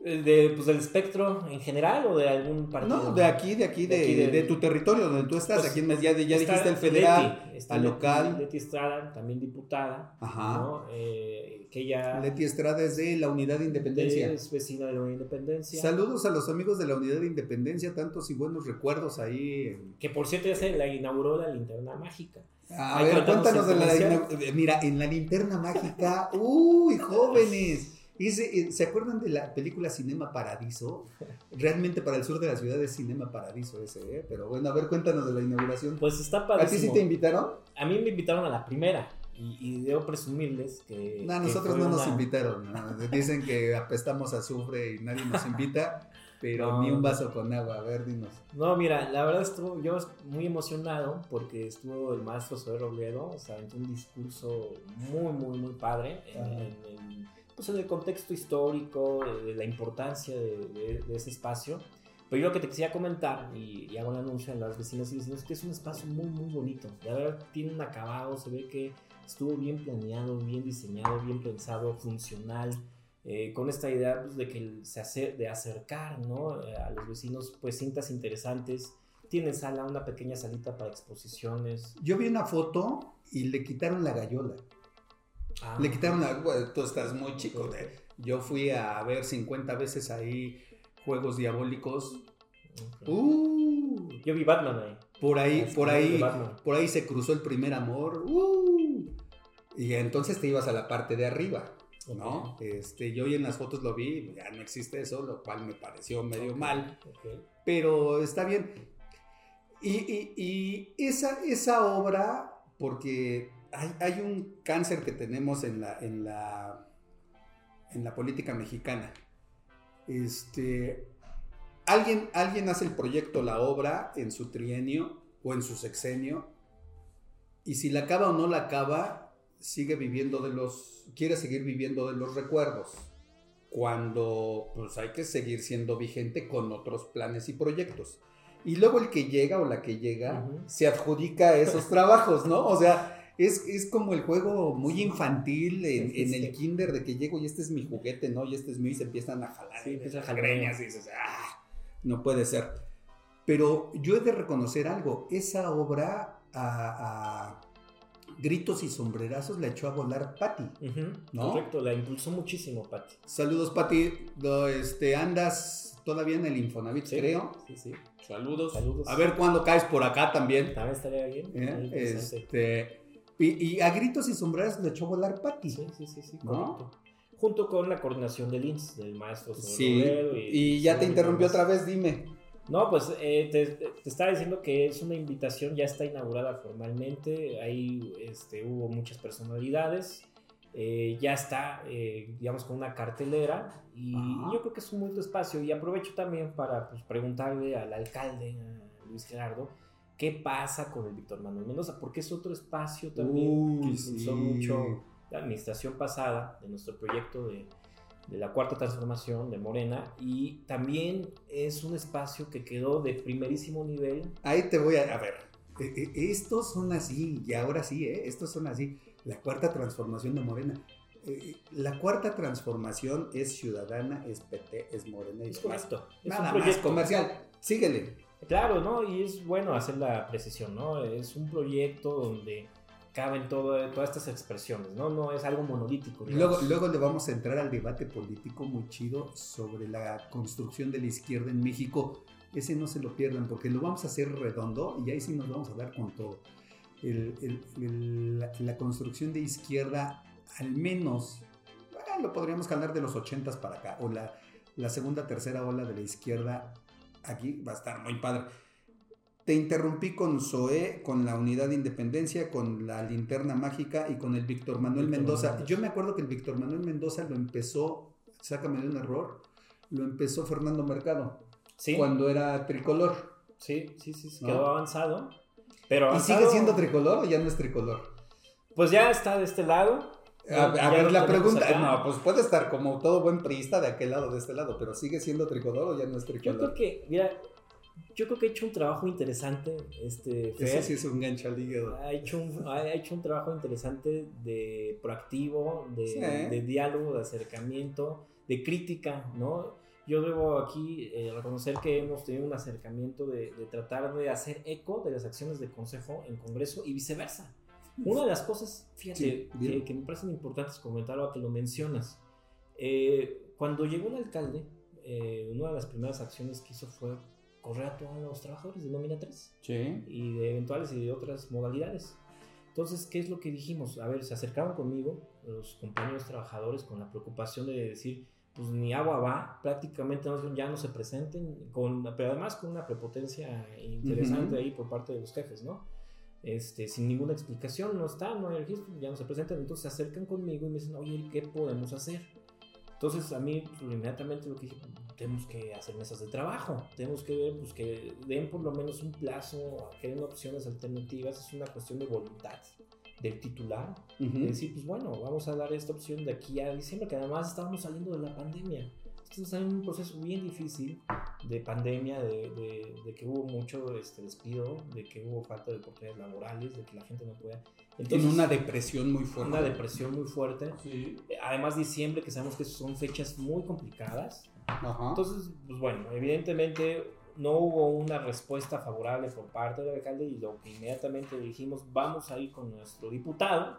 Eh, De, pues, del espectro en general o de algún partido? No, de aquí, de aquí, de, De aquí, de- de tu territorio donde tú estás. Pues, aquí ya, ya dijiste el federal, Leti, al local. Leti Estrada, también diputada, Ajá. ¿no? Eh, que ella Leti Estrada es de la Unidad de Independencia. es vecina de la Independencia. Saludos a los amigos de la Unidad de Independencia, tantos y buenos recuerdos ahí. Que por cierto ya se la inauguró la linterna mágica. A Ahí ver, cuéntanos de la ina- Mira, en la linterna mágica, uy, jóvenes. Ese, eh, ¿Se acuerdan de la película Cinema Paradiso? Realmente para el sur de la ciudad es Cinema Paradiso ese, ¿eh? Pero bueno, a ver, cuéntanos de la inauguración. Pues está ¿A ti padrísimo. sí te invitaron? A mí me invitaron a la primera y, y debo presumirles que... No, nosotros no nos invitaron. ¿no? Dicen que apestamos a azufre y nadie nos invita, pero No. ni un vaso con agua. A ver, dinos. No, mira, la verdad estuvo yo muy emocionado porque estuvo el maestro Zoé Robledo, o sea, un discurso muy, muy, muy padre en, en- en, pues, en el contexto histórico, de, de la importancia de, de- de ese espacio. Pero yo lo que te quisiera comentar, y, y hago el anuncio a las vecinas y vecinos, es que es un espacio muy, muy bonito. La verdad, tiene un acabado, se ve que estuvo bien planeado, bien diseñado, bien pensado, funcional. eh, con esta idea pues, de que se hace, de acercar ¿no? A los vecinos pues cintas interesantes tiene sala una pequeña salita para exposiciones Yo vi una foto y le quitaron la gallola. Ah, Le quitaron la. bueno, tú estás muy chico. yo fui a ver 50 veces ahí juegos diabólicos. ok. Uh, yo vi Batman ahí por ahí, por ahí, por ahí se cruzó el primer amor. Uh, y entonces te ibas a la parte de arriba. ¿no? Este, yo hoy en las fotos lo vi, ya no existe eso, lo cual me pareció medio mal, ok. pero está bien. Y, y- y esa, esa obra, porque hay, hay un cáncer que tenemos en la, en la, en la política mexicana. Este, alguien, alguien hace el proyecto, la obra, en su trienio o en su sexenio, y si la acaba o no la acaba, sigue viviendo de los, quiere seguir viviendo de los recuerdos. Cuando pues hay que seguir siendo vigente con otros planes y proyectos. Y luego el que llega o la que llega Ujú. se adjudica esos trabajos, ¿no? O sea, es, es como el juego muy infantil en, Sí, en sí. el kinder de que llego y este es mi juguete, ¿no? Y este es mío y se empiezan a jalar. Sí, de empieza a greñas y dices, ¡ah! No puede ser. Pero yo he de reconocer algo. Esa obra a, a gritos y sombrerazos la echó a volar Patti. Ujú, ¿No? Correcto, la impulsó muchísimo, Pati. Saludos, Patti. Do- Este, andas todavía en el Infonavit, Sí, creo. Sí, sí. Saludos. Saludos. A ver cuándo caes por acá también. También estaría bien. ¿eh? Este, y, y a gritos y sombrerazos le echó a volar Patti. Sí, sí, sí, sí. Junto con la coordinación del INS, del maestro Sí, Robledo y ya te interrumpió otra vez, dime. No, pues eh, te, te estaba diciendo que es una invitación, ya está inaugurada formalmente, ahí este, hubo muchas personalidades, eh, ya está, eh, digamos, con una cartelera y Ajá. yo creo que es un buen espacio y aprovecho también para pues, preguntarle al alcalde, a Luis Gerardo, qué pasa con el Víctor Manuel Mendoza, porque es otro espacio también que Uy, impulsó sí. mucho la administración pasada de nuestro proyecto de, de la cuarta transformación de Morena y también es un espacio que quedó de primerísimo nivel. Ahí te voy a. A ver. eh, eh, Estos son así, y ahora sí, ¿eh? Estos son así. La cuarta transformación de Morena. Eh, La cuarta transformación es ciudadana, es PT, es Morena y Es correcto. Es Nada un más proyecto comercial. Síguele. Claro, ¿no? Y es bueno hacer la precisión, ¿no? Es un proyecto donde caben todo- todas estas expresiones, ¿no? No es algo monolítico. Luego, luego le vamos a entrar al debate político muy chido sobre la construcción de la izquierda en México. Ese no se lo pierdan porque lo vamos a hacer redondo y ahí sí nos vamos a dar con todo. El- el- el- la, la construcción de izquierda, al menos, bueno, lo podríamos hablar de los 80s para acá, o la, la segunda, tercera ola de la izquierda, aquí va a estar muy padre. Te interrumpí con Zoé, con la Unidad de Independencia, con la Linterna Mágica y con el Víctor Manuel Víctor Mendoza. Manuel. Yo me acuerdo que el Víctor Manuel Mendoza lo empezó, sácame de un error, lo empezó Fernando Mercado sí, cuando era tricolor. sí, sí, sí, quedó avanzado. Pero ¿Y sigue avanzado, siendo tricolor o ya no es tricolor? Pues ya está de este lado. A, ver, la pregunta, no, pues puede estar como todo buen priista de aquel lado, de este lado, pero ¿sigue siendo tricolor o ya no es Yo tricolor? creo que, mira, yo creo que ha hecho un trabajo interesante este Fer. sí es un gancho al hígado. Ha hecho, un, ha hecho un trabajo interesante de proactivo, de, Sí. de diálogo, de acercamiento, de crítica, ¿no? Yo debo aquí eh, reconocer que hemos tenido un acercamiento de, de tratar de hacer eco de las acciones del Consejo en Congreso y viceversa. Una de las cosas, fíjate, Sí, que, que me parecen importantes comentar ahora que lo mencionas. Eh, cuando llegó el alcalde, eh, una de las primeras acciones que hizo fue correr a todos los trabajadores de nómina 3 Sí. y de eventuales y de otras modalidades. Entonces, ¿qué es lo que dijimos? A ver, se acercaron conmigo los compañeros trabajadores con la preocupación de decir, pues ni agua va, prácticamente ya no se presenten, con, pero además con una prepotencia interesante Ujú. ahí por parte de los jefes, ¿no? Este, sin ninguna explicación, no está, no hay registro, ya no se presentan, entonces se acercan conmigo y me dicen, oye, ¿qué podemos hacer? Entonces a mí pues, inmediatamente lo que dije, tenemos que hacer mesas de trabajo, tenemos que ver pues, que den por lo menos un plazo, que den opciones alternativas, es una cuestión de voluntad del titular, Ujú. de decir, pues bueno, vamos a dar esta opción de aquí a diciembre, que además estábamos saliendo de la pandemia. Estamos en un proceso bien difícil de pandemia, de, de- de que hubo mucho este, despido, de que hubo falta de oportunidades laborales, de que la gente no podía... en una depresión muy fuerte. una depresión muy fuerte. Sí. Además diciembre, que sabemos que son fechas muy complicadas. Ajá. Entonces, pues bueno, evidentemente no hubo una respuesta favorable por parte del alcalde y lo que inmediatamente dijimos, vamos a ir con nuestro diputado,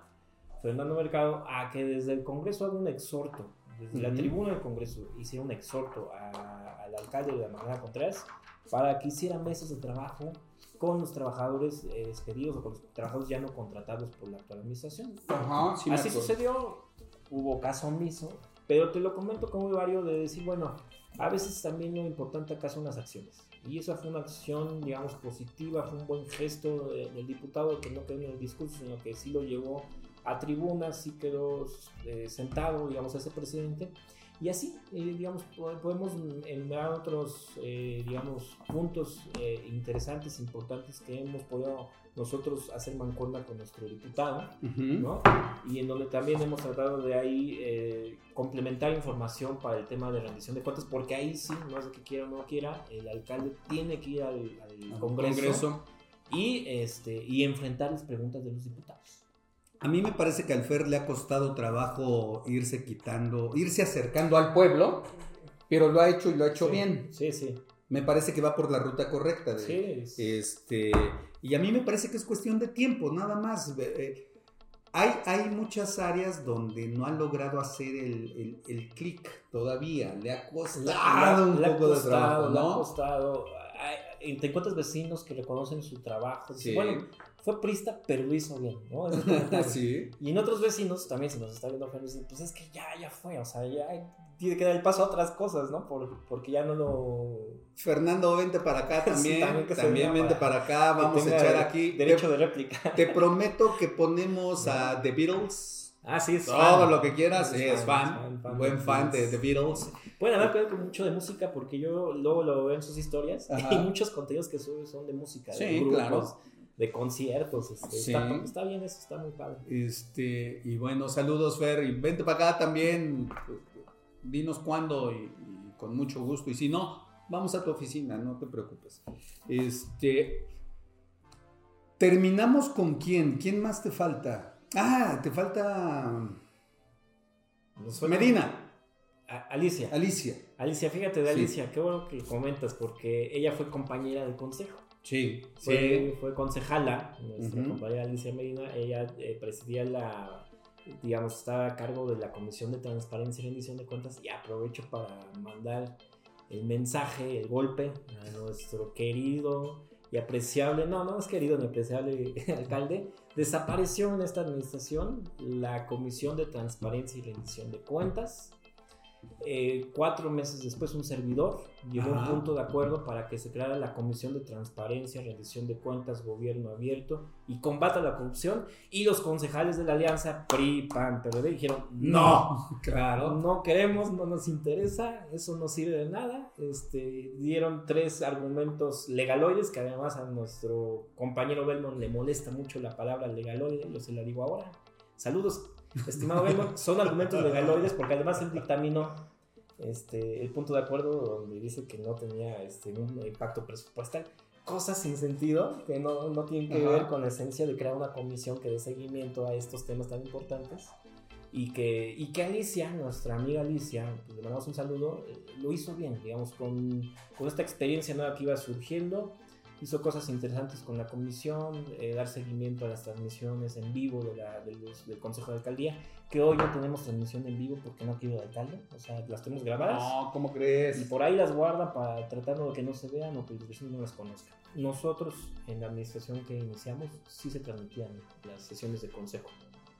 Fernando Mercado, a que desde el Congreso haga un exhorto, desde la Ujú. tribuna del Congreso hiciera un exhorto a- al alcalde de la Magdalena Contreras para que hiciera mesas de trabajo con los trabajadores eh, despedidos o con los trabajadores ya no contratados por la actual administración. Ajá, sí Así sucedió, hubo caso omiso, pero te lo comento como vario de decir, bueno, a veces también lo importante acá son las acciones. Y esa fue una acción, digamos, positiva, fue un buen gesto de- del diputado que no quedó en el discurso, sino que sí lo llevó a tribuna, sí quedó eh, sentado, digamos, ese presidente. Y así, eh, digamos, po- podemos enumerar otros, eh, digamos, puntos eh, interesantes, importantes que hemos podido nosotros hacer mancuerna con nuestro diputado, Ujú. ¿no? Y en donde también hemos tratado de ahí eh, complementar información para el tema de rendición de cuentas, porque ahí sí, no es de que quiera o no quiera, el alcalde tiene que ir al, al Al Congreso, Y, este, y enfrentar las preguntas de los diputados. A mí me parece que al Fer le ha costado trabajo irse quitando, irse acercando al pueblo, pero lo ha hecho y lo ha hecho Sí, bien. Sí, sí. Me parece que va por la ruta correcta. de- Sí, es- Este, y a mí me parece que es cuestión de tiempo, nada más. Eh, hay, hay muchas áreas donde no ha logrado hacer el, el, el clic todavía. Le ha costado un poco de trabajo, le ha ¿no? costado. Ay, te encuentras vecinos que reconocen su trabajo. Sí. Bueno, fue prista, pero lo hizo bien, ¿no? Sí. Y en otros vecinos, también si nos está viendo dicen, pues es que ya, ya fue, o sea, ya tiene que dar el paso a otras cosas, ¿no? Por- porque ya no lo... Fernando, vente para acá Sí, también. también que se también venga vente para- acá. Vamos a echar aquí. Derecho te, de réplica. te prometo que ponemos a The Beatles. Ah, sí, es Todo fan. lo que quieras. Es es fan, fan. es fan, fan Buen fan de. The Beatles. Pueden hablar con mucho de música porque yo luego lo veo en sus historias Ajá. y muchos contenidos que sube son de música, de Sí, grupos, claro. De conciertos. este, Sí. está, está bien eso, está muy padre. Este, y bueno, saludos Fer, y vente para acá también, dinos cuándo y, y con mucho gusto, y si no, vamos a tu oficina, no te preocupes. Este, terminamos con quién, ¿quién más te falta? Ah, te falta Nos Medina, Alicia. Alicia. Alicia, fíjate de Sí. Alicia, qué bueno que comentas porque ella fue compañera del consejo. Sí, Fue, fue concejala, nuestra Ujú. compañera Alicia Medina. Ella eh, presidía la, digamos, estaba a cargo de la Comisión de Transparencia y Rendición de Cuentas. Y aprovecho para mandar el mensaje, el golpe a nuestro querido y apreciable, no, no es querido ni apreciable alcalde. Desapareció en esta administración la Comisión de Transparencia y Rendición de Cuentas. Eh, cuatro meses después un servidor llegó a un punto de acuerdo para que se creara la Comisión de Transparencia, Rendición de Cuentas, Gobierno Abierto y Combate a la Corrupción y los concejales de la alianza PRI, PAN, PRD dijeron no, claro. no queremos, no nos interesa, eso no sirve de nada. Este, dieron tres argumentos legaloides que además a nuestro compañero Belmont le molesta mucho la palabra legaloide, lo se la digo ahora. Saludos, estimado Belmont, son argumentos legaloides porque además él dictaminó este, el punto de acuerdo donde dice que no tenía este, un impacto presupuestal. Cosas sin sentido que no, no tienen que Ajá. ver con la esencia de crear una comisión que dé seguimiento a estos temas tan importantes y que, y que Alicia, nuestra amiga Alicia, pues, le mandamos un saludo, eh, lo hizo bien, digamos, con, con esta experiencia nueva que iba surgiendo, hizo cosas interesantes con la comisión, eh, dar seguimiento a las transmisiones en vivo de la, de los- del Consejo de Alcaldía, que hoy no tenemos transmisión en vivo porque no quiero el alcalde, o sea, las tenemos grabadas. No, ¿cómo Y crees? por ahí las guardan para tratando de que no se vean o que los vecinos no las conozcan. Nosotros, en la administración que iniciamos, sí se transmitían las sesiones de consejo.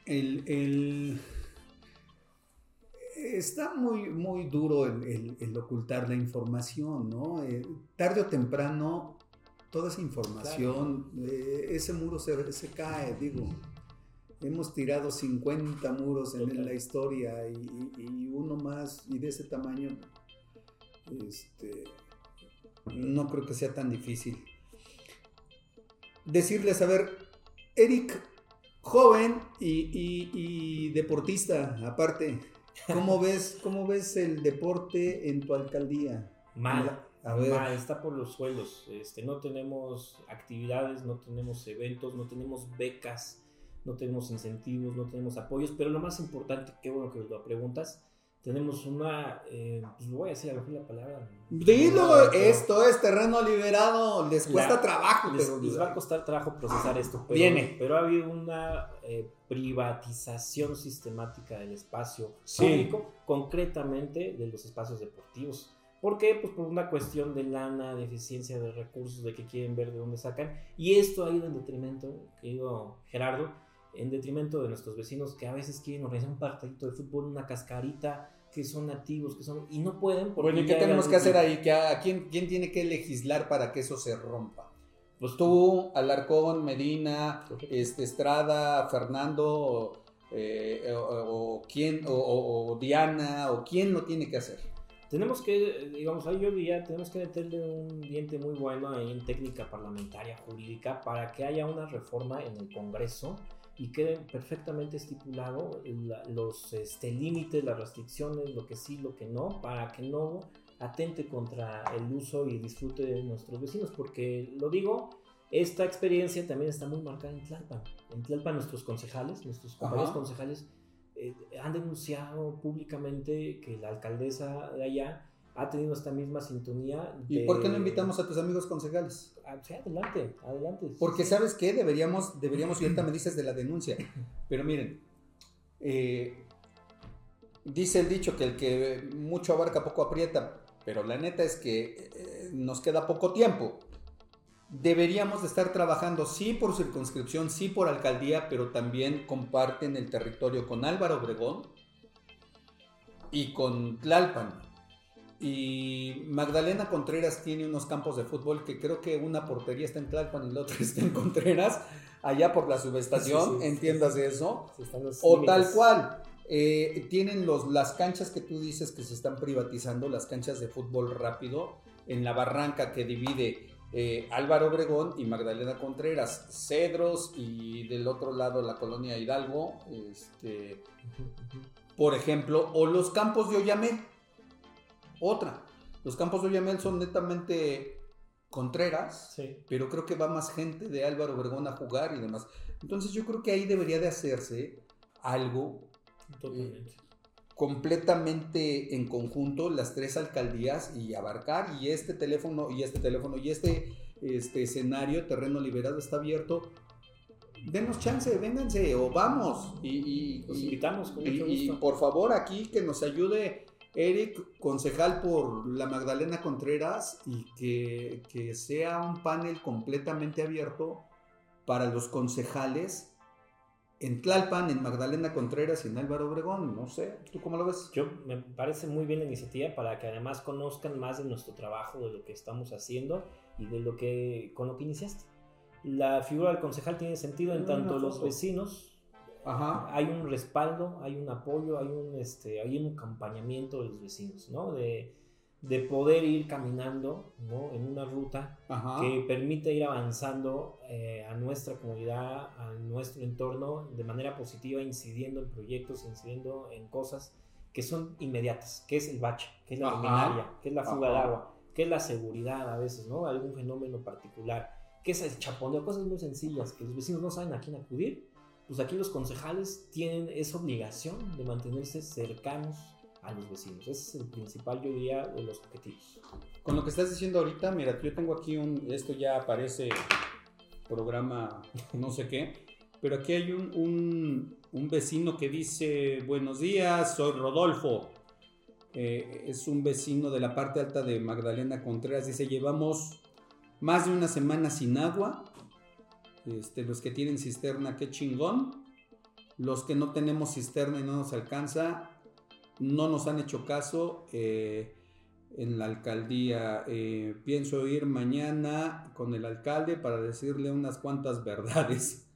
el, el- está muy, muy duro el, el- el ocultar la información, ¿no? Eh, tarde o temprano, toda esa información, eh, ese muro se, se cae, digo. Hemos tirado 50 muros en, la historia y, y- y uno más y de ese tamaño, este, no creo que sea tan difícil. Decirles, a ver, Eric, joven y, y- y deportista, aparte, ¿cómo ves, ¿cómo ves el deporte en tu alcaldía? Mal. A ver. Está por los suelos. Este, no tenemos actividades, no tenemos eventos, no tenemos becas, no tenemos incentivos, no tenemos apoyos, pero lo más importante, qué bueno que lo preguntas, tenemos una, eh, pues voy a decir a lo mejor la palabra. Dilo, esto es terreno liberado, les cuesta La- trabajo, Les, pero les va a costar trabajo procesar esto, pero, Viene. pero ha habido una eh, privatización sistemática del espacio Sí. público, concretamente de los espacios deportivos. ¿Por qué? Pues por una cuestión de lana, de eficiencia de recursos, de que quieren ver de dónde sacan. Y esto ha ido en detrimento, querido Gerardo, en detrimento de nuestros vecinos que a veces quieren organizar un partidito de fútbol, una cascarita, que son nativos, que son... Y no pueden porque... Bueno, ¿y qué tenemos que hacer ahí? ¿Qué- a quién, ¿Quién tiene que legislar para que eso se rompa? Pues Tú, Alarcón, Medina, Correcto. este, Estrada, Fernando, eh, o, o quién, o Diana, o quién lo tiene que hacer. Tenemos que, digamos, ahí yo diría, tenemos que meterle un diente muy bueno ahí en técnica parlamentaria jurídica para que haya una reforma en el Congreso y quede perfectamente estipulado la- los este, límites, las restricciones, lo que sí, lo que no, para que no atente contra el uso y disfrute de nuestros vecinos, porque lo digo, esta experiencia también está muy marcada en Tlalpan. En Tlalpan nuestros concejales, nuestros compañeros Ajá. concejales, eh, han denunciado públicamente que la alcaldesa de allá ha tenido esta misma sintonía. ¿Y por qué no invitamos a tus amigos concejales? Ah, sí, adelante, adelante. Porque sabes qué, deberíamos, deberíamos, y ahorita me dices de la denuncia, pero miren, eh, dice el dicho que el que mucho abarca poco aprieta, pero la neta es que eh, nos queda poco tiempo. Deberíamos de estar trabajando sí por circunscripción, sí por alcaldía, pero también comparten el territorio con Álvaro Obregón y con Tlalpan. Y Magdalena Contreras tiene unos campos de fútbol que creo que una portería está en Tlalpan y la otra está en Contreras, allá por la subestación, Sí, sí, eso. O límites. tal cual. eh, tienen los, las canchas que tú dices que se están privatizando, las canchas de fútbol rápido, en la barranca que divide eh, Álvaro Obregón y Magdalena Contreras, Cedros y del otro lado la colonia Hidalgo, este, por ejemplo, o los campos de Oyamel. Otra. Los campos de Oyamel son netamente Contreras, Sí. pero creo que va más gente de Álvaro Obregón a jugar y demás. Entonces yo creo que ahí debería de hacerse algo Totalmente. Completamente en conjunto las tres alcaldías y abarcar y este teléfono y este teléfono y este, este escenario, terreno liberado está abierto. Denos chance, vénganse o vamos. Y, y- Los y- invitamos con y- por favor aquí que nos ayude Eric, concejal por la Magdalena Contreras y que, que sea un panel completamente abierto para los concejales en Tlalpan, en Magdalena Contreras y en Álvaro Obregón. No sé, ¿tú cómo lo ves? Yo me parece muy bien la iniciativa para que además conozcan más de nuestro trabajo, de lo que estamos haciendo y de lo que con lo que iniciaste. La figura del concejal tiene sentido en tanto los foto. vecinos Ajá. hay un respaldo, hay un apoyo, hay un este, hay un acompañamiento de los vecinos, ¿no? De, de poder ir caminando, ¿no? En una ruta Ajá. que permite ir avanzando eh, a nuestra comunidad, a nuestro entorno de manera positiva, incidiendo en proyectos, incidiendo en cosas que son inmediatas, que es el bache, que es la luminaria, que es la fuga de agua, que es la seguridad a veces, ¿no? Algún fenómeno particular, que es el chaponeo, cosas muy sencillas que los vecinos no saben a quién acudir. Pues aquí los concejales tienen esa obligación de mantenerse cercanos a los vecinos. Ese es el principal, yo diría, de los objetivos. Con lo que estás diciendo ahorita, mira, yo tengo aquí un, esto ya aparece programa no sé qué, pero aquí hay un, un, un vecino que dice, buenos días, soy Rodolfo. Eh, es un vecino de la parte alta de Magdalena Contreras, dice, llevamos más de una semana sin agua. Este, los que tienen cisterna, qué chingón. Los que no tenemos cisterna y no nos alcanza, no nos han hecho caso. eh, en la alcaldía. Eh, pienso ir mañana con el alcalde para decirle unas cuantas verdades.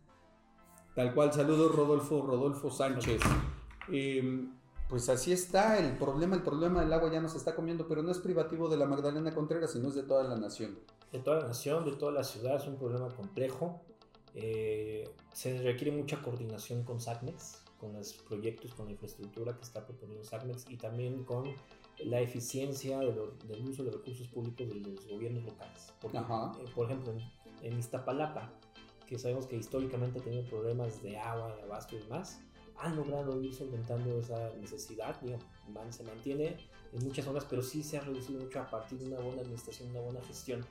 Tal cual, saludos Rodolfo, Rodolfo Sánchez. Eh, pues así está el problema, el problema del agua ya nos está comiendo, pero no es privativo de la Magdalena Contreras, sino es de toda la nación. de toda la nación, de toda la ciudad, es un problema complejo. Eh, se requiere mucha coordinación con SACMEX, con los proyectos, con la infraestructura que está proponiendo SACMEX y también con la eficiencia de lo- del uso de recursos públicos de los gobiernos locales. Porque, eh, por ejemplo, en, en Iztapalapa, que sabemos que históricamente ha tenido problemas de agua, de abasto y demás, han logrado ir solventando esa necesidad, digo, man- se mantiene en muchas zonas, pero sí se ha reducido mucho a partir de una buena administración, una buena gestión.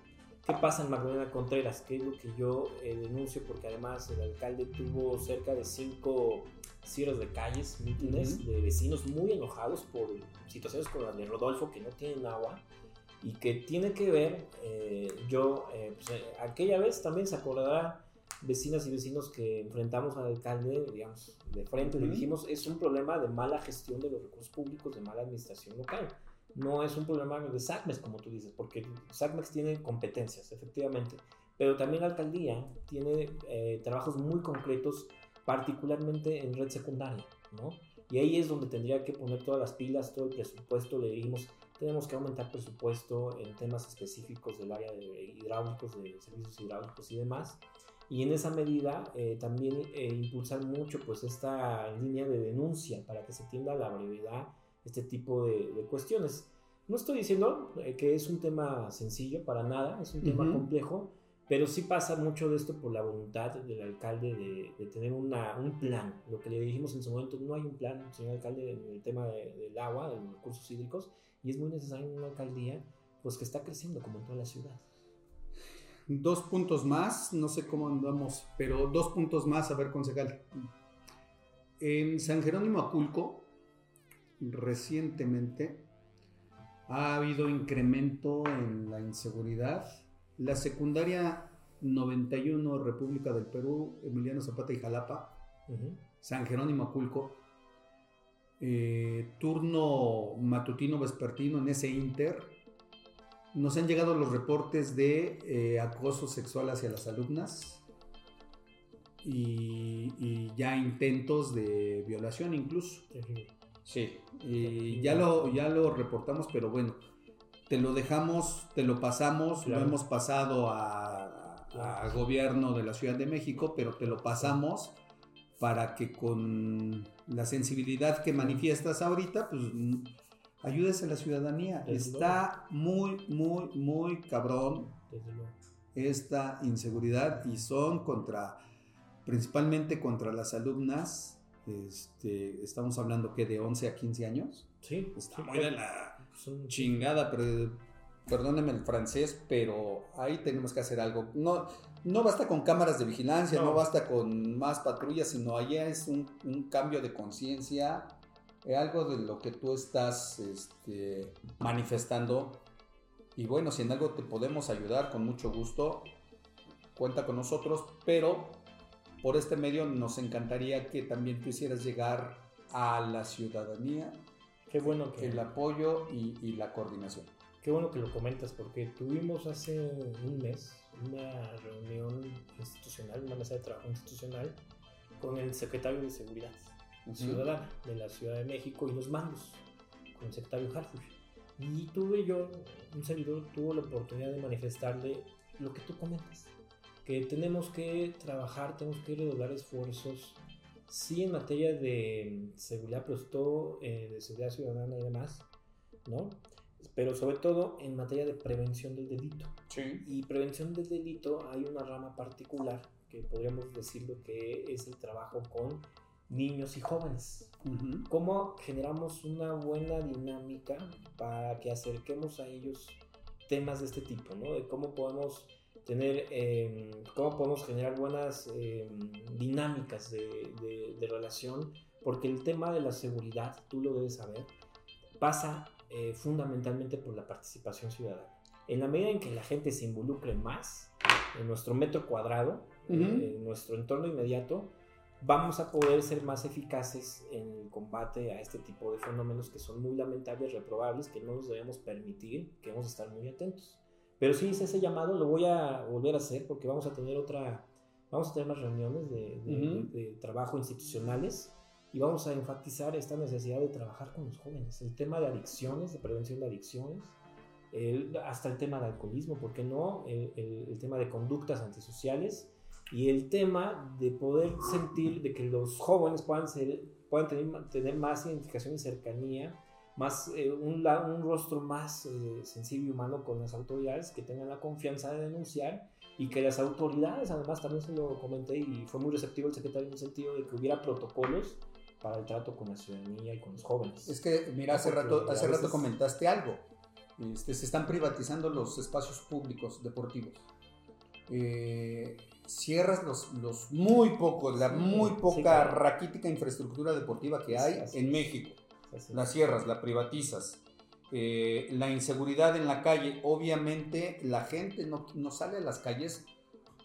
¿Qué pasa en Magdalena Contreras? ¿Qué es lo que yo eh, denuncio? Porque además el alcalde tuvo cerca de cinco cierres de calles, mítines Ujú. de vecinos muy enojados por situaciones como la de Rodolfo, que no tienen agua y que tiene que ver, eh, yo, eh, pues, eh, aquella vez también se acordará vecinas y vecinos que enfrentamos al alcalde, digamos, de frente, le Ujú. dijimos, es un problema de mala gestión de los recursos públicos, de mala administración local. No es un problema de SACMEX, como tú dices, porque SACMEX tiene competencias, efectivamente, pero también la alcaldía tiene eh, trabajos muy concretos particularmente en red secundaria, ¿no? Y ahí es donde tendría que poner todas las pilas, todo el presupuesto, le dijimos, tenemos que aumentar presupuesto en temas específicos del área de hidráulicos, de servicios hidráulicos y demás. Y en esa medida eh, también eh, impulsar mucho pues esta línea de denuncia para que se tienda la brevedad este tipo de, de cuestiones. No estoy diciendo eh, que es un tema sencillo, para nada, es un tema Ujú. complejo, pero sí pasa mucho de esto por la voluntad del alcalde de, de tener una, un plan. Lo que le dijimos en su momento, no hay un plan, señor alcalde, en el tema de- del agua, de los recursos hídricos, y es muy necesario en una alcaldía pues que está creciendo como en toda la ciudad. Dos puntos más, no sé cómo andamos, pero dos puntos más, a ver, concejal. En San Jerónimo Aculco, recientemente, ha habido incremento en la inseguridad. La secundaria 91 República del Perú, Emiliano Zapata y Jalapa. San Jerónimo Aculco, eh, turno matutino vespertino en ese inter. Nos han llegado los reportes de eh, acoso sexual hacia las alumnas y, y ya intentos de violación incluso. Sí, y ya lo, ya lo reportamos, pero bueno, te lo dejamos, te lo pasamos, Claro. lo hemos pasado a, gobierno de la Ciudad de México, pero te lo pasamos para que con la sensibilidad que manifiestas ahorita, pues ayudes a la ciudadanía. Desde Está muy, muy, muy cabrón esta inseguridad y son contra, principalmente contra las alumnas. Este, estamos hablando que de 11 a 15 años. Sí, Está sí, muy de la son- chingada, pero perdónenme el francés, pero ahí tenemos que hacer algo. No, no basta con cámaras de vigilancia, no, No. basta con más patrullas, sino allá es un, un cambio de conciencia, eh, algo de lo que tú estás este, manifestando. Y bueno, si en algo te podemos ayudar, con mucho gusto, cuenta con nosotros, pero por este medio nos encantaría que también tú hicieras llegar a la ciudadanía Qué bueno que, el apoyo y, y la coordinación. qué bueno que lo comentas, porque tuvimos hace un mes una reunión institucional, una mesa de trabajo institucional con el secretario de Seguridad Ciudadana de la Ciudad de México y los mandos, con el secretario Harfuch. Y tuve yo, un servidor tuvo la oportunidad de manifestarle lo que tú comentas, que tenemos que trabajar, tenemos que redoblar esfuerzos, sí en materia de seguridad, pero todo eh, de seguridad ciudadana y demás, ¿no? Pero sobre todo en materia de prevención del delito. Sí. Y prevención del delito hay una rama particular que podríamos decirlo que es el trabajo con niños y jóvenes. Ujú. ¿Cómo generamos una buena dinámica para que acerquemos a ellos temas de este tipo, ¿no? De cómo podemos tener, eh, cómo podemos generar buenas eh, dinámicas de, de- de relación, porque el tema de la seguridad, tú lo debes saber, pasa eh, fundamentalmente por la participación ciudadana. En la medida en que la gente se involucre más en nuestro metro cuadrado, Ujú. eh, en nuestro entorno inmediato, vamos a poder ser más eficaces en el combate a este tipo de fenómenos que son muy lamentables, reprobables, que no nos debemos permitir, que debemos estar muy atentos. Pero sí hice ese llamado, lo voy a volver a hacer porque vamos a tener otra, vamos a tener más reuniones de, de- Ujú. de- de trabajo institucionales y vamos a enfatizar esta necesidad de trabajar con los jóvenes, el tema de adicciones, de prevención de adicciones, el- hasta el tema de alcoholismo, ¿por qué no? El, el- el tema de conductas antisociales y el tema de poder sentir de que los jóvenes puedan, ser, puedan tener, tener más identificación y cercanía, más, eh, un, un rostro más eh, sensible y humano con las autoridades, que tengan la confianza de denunciar y que las autoridades, además también se lo comenté y fue muy receptivo el secretario en el sentido de que hubiera protocolos para el trato con la ciudadanía y con los jóvenes. Es que, mira, hace Porque rato, hace rato veces- comentaste algo. Este, se están privatizando los espacios públicos deportivos. Eh, cierras los, los muy pocos, la Sí, muy sí, poca claro. raquítica infraestructura deportiva que hay Así en. México. La cierras, la privatizas. Eh, la inseguridad en la calle, obviamente la gente no, no sale a las calles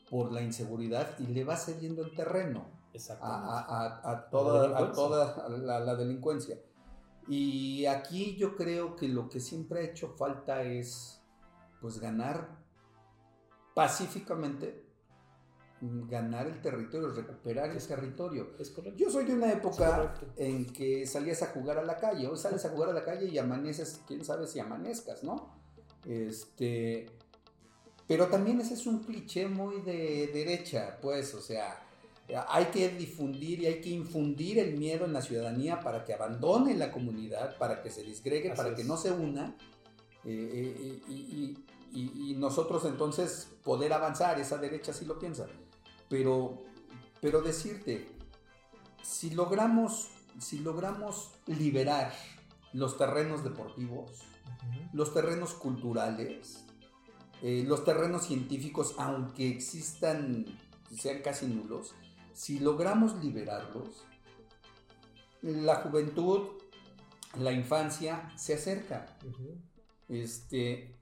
por la inseguridad y le va cediendo el terreno a, a- a- a toda, a delincuencia. toda la, la delincuencia. Y aquí yo creo que lo que siempre ha hecho falta es pues ganar pacíficamente ganar el territorio, recuperar el territorio. Es correcto. Yo soy de una Es época en que salías a jugar a la calle. Hoy sales a jugar a la calle y amaneces, quién sabe si amanezcas, ¿no? Este. Pero también ese es un cliché muy de derecha, pues, o sea, hay que difundir y hay que infundir el miedo en la ciudadanía para que abandone la comunidad, para que se disgregue, Así para es. que no se una. eh, eh, y, y- y- y nosotros entonces poder avanzar, esa derecha sí lo piensa. Pero, pero decirte, si logramos, si logramos liberar los terrenos deportivos, los terrenos culturales, eh, los terrenos científicos, aunque existan, sean casi nulos, si logramos liberarlos, la juventud, la infancia se acerca. Este,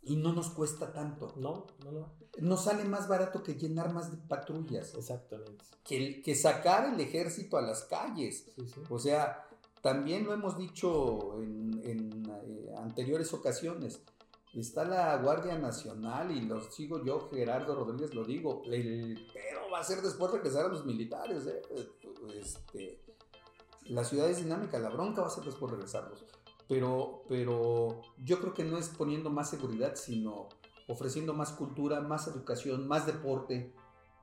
y no nos cuesta tanto. No, no, no. Nos sale más barato que llenar más de patrullas, Exactamente. que, que sacar el ejército a las calles. Sí, sí. O sea, también lo hemos dicho en, en, eh, anteriores ocasiones. Está la Guardia Nacional y lo sigo yo, Gerardo Rodríguez, lo digo. El pero va a ser después regresar a los militares. ¿eh? Este, la ciudad es dinámica, la bronca va a ser después regresarlos. Pero, pero yo creo que no es poniendo más seguridad, sino ofreciendo más cultura, más educación, más deporte,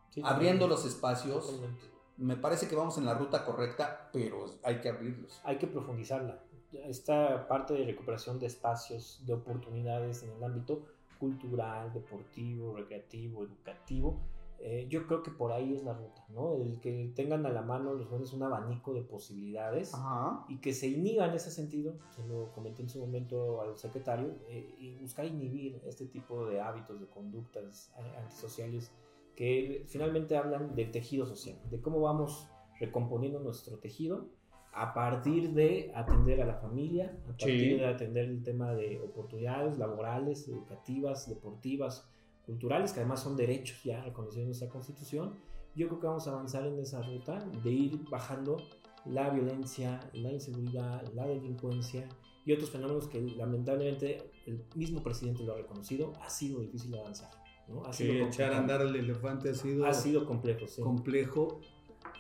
Sí, abriendo los espacios. Totalmente. Me parece que vamos en la ruta correcta, pero hay que abrirlos. hay que profundizarla. Esta parte de recuperación de espacios, de oportunidades en el ámbito cultural, deportivo, recreativo, educativo, eh, yo creo que por ahí es la ruta, ¿no? El que tengan a la mano los jóvenes un abanico de posibilidades Ajá. y que se inhiba en ese sentido, se lo comenté en su momento al secretario, eh, y buscar inhibir este tipo de hábitos, de conductas eh, antisociales que finalmente hablan del tejido social, de cómo vamos recomponiendo nuestro tejido a partir de atender a la familia, a partir Sí. de atender el tema de oportunidades laborales, educativas, deportivas, culturales, que además son derechos ya reconocidos en nuestra constitución. Yo creo que vamos a avanzar en esa ruta de ir bajando la violencia, la inseguridad, la delincuencia y otros fenómenos que lamentablemente el mismo presidente lo ha reconocido, ha sido difícil avanzar. ¿no? Ha, sido echar a andar al elefante ha sido, ha sido complejo, sí. complejo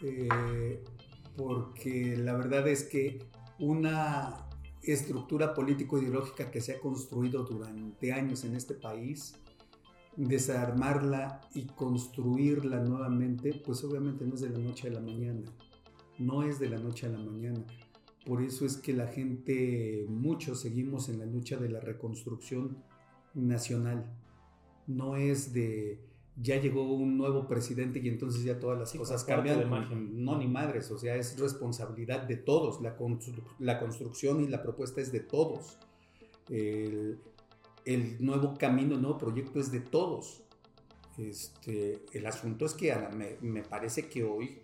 eh, porque la verdad es que una estructura político-ideológica que se ha construido durante años en este país, desarmarla y construirla nuevamente, pues obviamente no es de la noche a la mañana, no es de la noche a la mañana. Por eso es que la gente, muchos seguimos en la lucha de la reconstrucción nacional. No es de ya llegó un nuevo presidente y entonces ya todas las Sí, cosas cambian. No, ni madres, o sea, es responsabilidad de todos. La, constru- la construcción y la propuesta es de todos. El, el nuevo camino, el nuevo proyecto es de todos. Este, el asunto es que a la- me, me parece que hoy,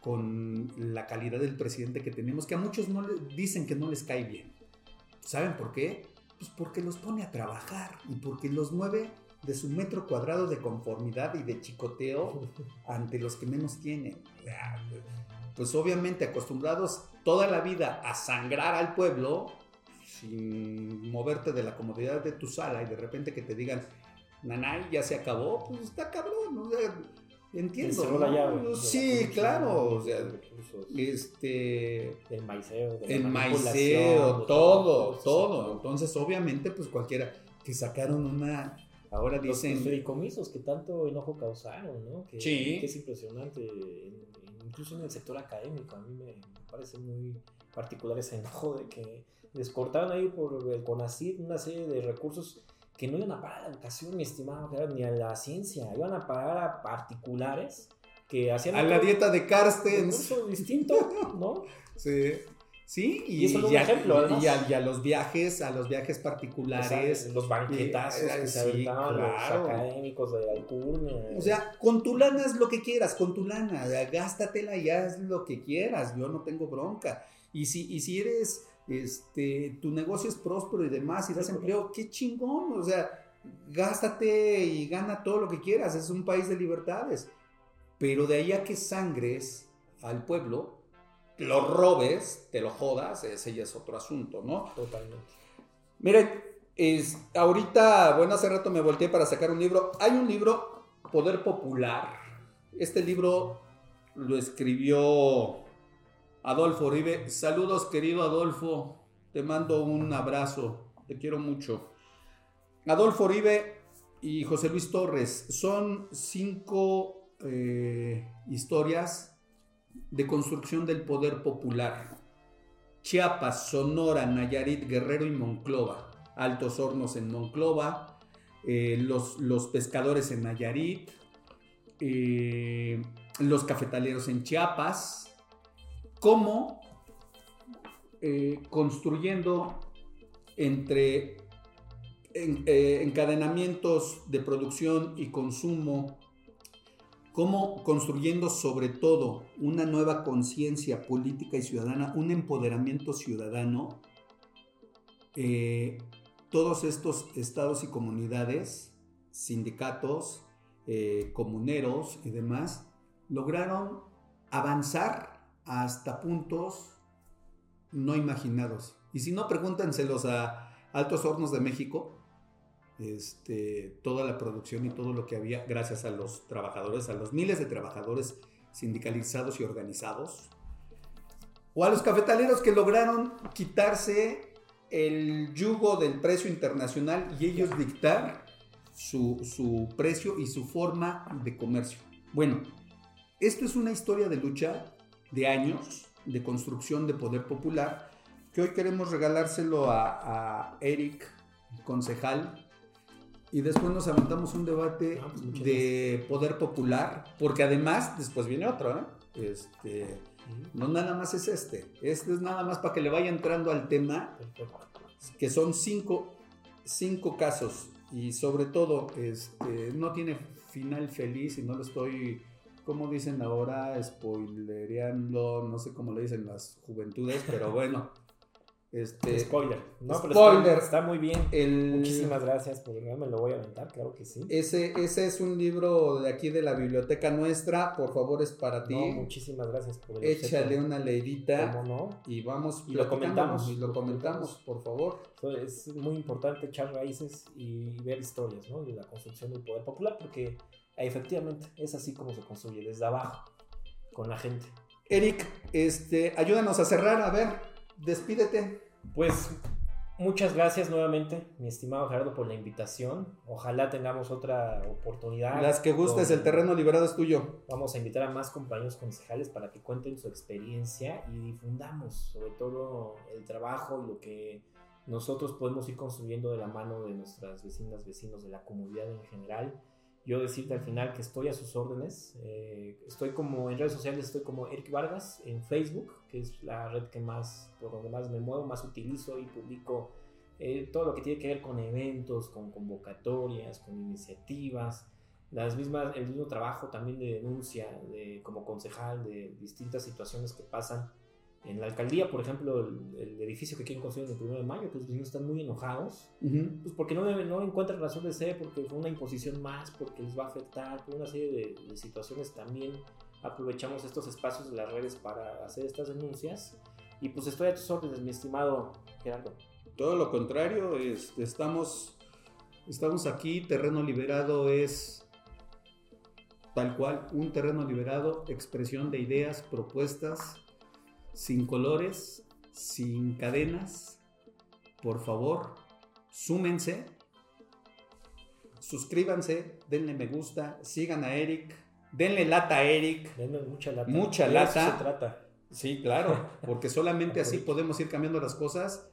con la calidad del presidente que tenemos, que a muchos no le, dicen que no les cae bien. ¿Saben por qué? Pues porque los pone a trabajar y porque los mueve de su metro cuadrado de conformidad y de chicoteo ante los que menos tienen. Pues obviamente acostumbrados toda la vida a sangrar al pueblo sin moverte de la comodidad de tu sala y de repente que te digan, nanay, ya se acabó, pues está cabrón, o sea, entiendo. ¿no? la llave la Sí, corrupción, claro, o sea, este, el maiceo, la el maiceo, todo, todo. Entonces, obviamente, pues cualquiera que sacaron una, ahora Los, los dicen, fideicomisos que tanto enojo causaron, ¿no? Que, Sí. que es impresionante, incluso en el sector académico, a mí me, me parece muy particular ese enojo de que les cortaron ahí por el CONACYT una serie de recursos que no iban a parar a la educación, mi estimado, ni a la ciencia, iban a parar a particulares que hacían a la dieta de Carstens. recurso distinto, ¿no? Sí. Sí, y, Y eso es un ya- ejemplo, y- y a, y a los viajes, a los viajes O sea, particulares. los banquetazos Eh, que se sí, aventaban claro. los académicos de Alcurnia. O sea, con tu lana haz lo que quieras, con tu lana, gástatela y haz lo que quieras, yo no tengo bronca. Y si, y si eres, este, tu negocio es próspero y demás y das Sí, empleo, qué chingón, o sea, gástate y gana todo lo que quieras, es un país de libertades. Pero de ahí a que sangres al pueblo, lo robes, te lo jodas, ese ya es otro asunto, ¿no? Totalmente. Miren, es, ahorita, bueno, hace rato me volteé para sacar un libro. Hay un libro, Poder Popular, Este libro lo escribió Adolfo Uribe. Saludos, querido Adolfo. Te mando un abrazo. Te quiero mucho. Adolfo Uribe y José Luis Torres son cinco eh, historias de construcción del poder popular. Chiapas, Sonora, Nayarit, Guerrero y Monclova. Altos Hornos en Monclova, eh, los, los, pescadores en Nayarit, eh, los cafetaleros en Chiapas, cómo eh, construyendo entre en, encadenamientos de producción y consumo, cómo construyendo sobre todo una nueva conciencia política y ciudadana, un empoderamiento ciudadano, todos estos estados y comunidades, sindicatos, eh, comuneros y demás, lograron avanzar hasta puntos no imaginados. Y si no, pregúntenselos a Altos Hornos de México, este, toda la producción y todo lo que había, gracias a los trabajadores, a los miles de trabajadores sindicalizados y organizados, o a los cafetaleros que lograron quitarse el yugo del precio internacional y ellos dictar su, precio y su forma de comercio. Bueno, esto es una historia de lucha de años, de construcción de poder popular, que hoy queremos regalárselo a, Eric, concejal, y después nos aventamos un debate ah, pues de poder popular, porque además después viene otro, ¿eh? Este, no nada más es este. Este es nada más para que le vaya entrando al tema. Que son cinco, cinco casos. Y sobre todo, este, no tiene final feliz y no lo estoy, como dicen ahora, spoilereando, no sé cómo le dicen las juventudes, pero bueno. Este, spoiler. No, spoiler. Está, muy bien. Muchísimas gracias por me lo voy a aventar, claro que sí. Ese, ese es un libro de aquí de la biblioteca nuestra, por favor es para ti. muchísimas gracias por el Échale una leidita. ¿Cómo no? Y vamos y lo comentamos. Y lo comentamos, por favor. Es muy importante echar raíces y ver historias ¿no? de la construcción del poder popular, porque efectivamente es así como se construye, desde abajo, con la gente. Eric, este, ayúdanos a cerrar, a ver, Despídete. Pues muchas gracias nuevamente, mi estimado Gerardo, por la invitación. Ojalá tengamos otra oportunidad. Las que gustes, el terreno liberado es tuyo. Vamos a invitar a más compañeros concejales para que cuenten su experiencia y difundamos sobre todo el trabajo y lo que nosotros podemos ir construyendo de la mano de nuestras vecinas, vecinos, de la comunidad en general yo decirte al final que estoy a sus órdenes. Eh, estoy como en redes sociales, estoy como Eric Vargas en Facebook, que es la red que más, por donde más me muevo, más utilizo y publico eh, todo lo que tiene que ver con eventos, con convocatorias, con iniciativas, las mismas, el mismo trabajo también de denuncia, de, como concejal, de distintas situaciones que pasan en la alcaldía, por ejemplo, el, edificio que quieren construir en el 1 de mayo, que los vecinos están muy enojados, pues porque no, no encuentran razón de ser, porque fue una imposición más, porque les va a afectar, por una serie de, situaciones también aprovechamos estos espacios de las redes para hacer estas denuncias. Y pues estoy a tus órdenes, mi estimado Gerardo. Todo lo contrario, es, estamos, estamos aquí, terreno liberado es tal cual, un terreno liberado, expresión de ideas, propuestas, sin colores, sin cadenas. Por favor, súmense, suscríbanse, denle me gusta, sigan a Eric, denle lata a Eric. Denle mucha lata. Mucha lata. se trata. Sí, claro, porque solamente así podemos ir cambiando las cosas,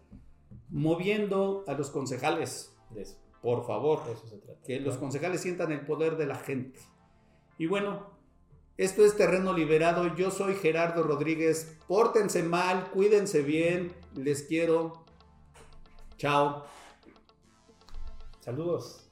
moviendo a los concejales. Por favor, que los concejales sientan el poder de la gente. Y bueno, esto es Terreno Liberado. Yo soy Gerardo Rodríguez. Pórtense mal, cuídense bien. Les quiero. Chao. Saludos.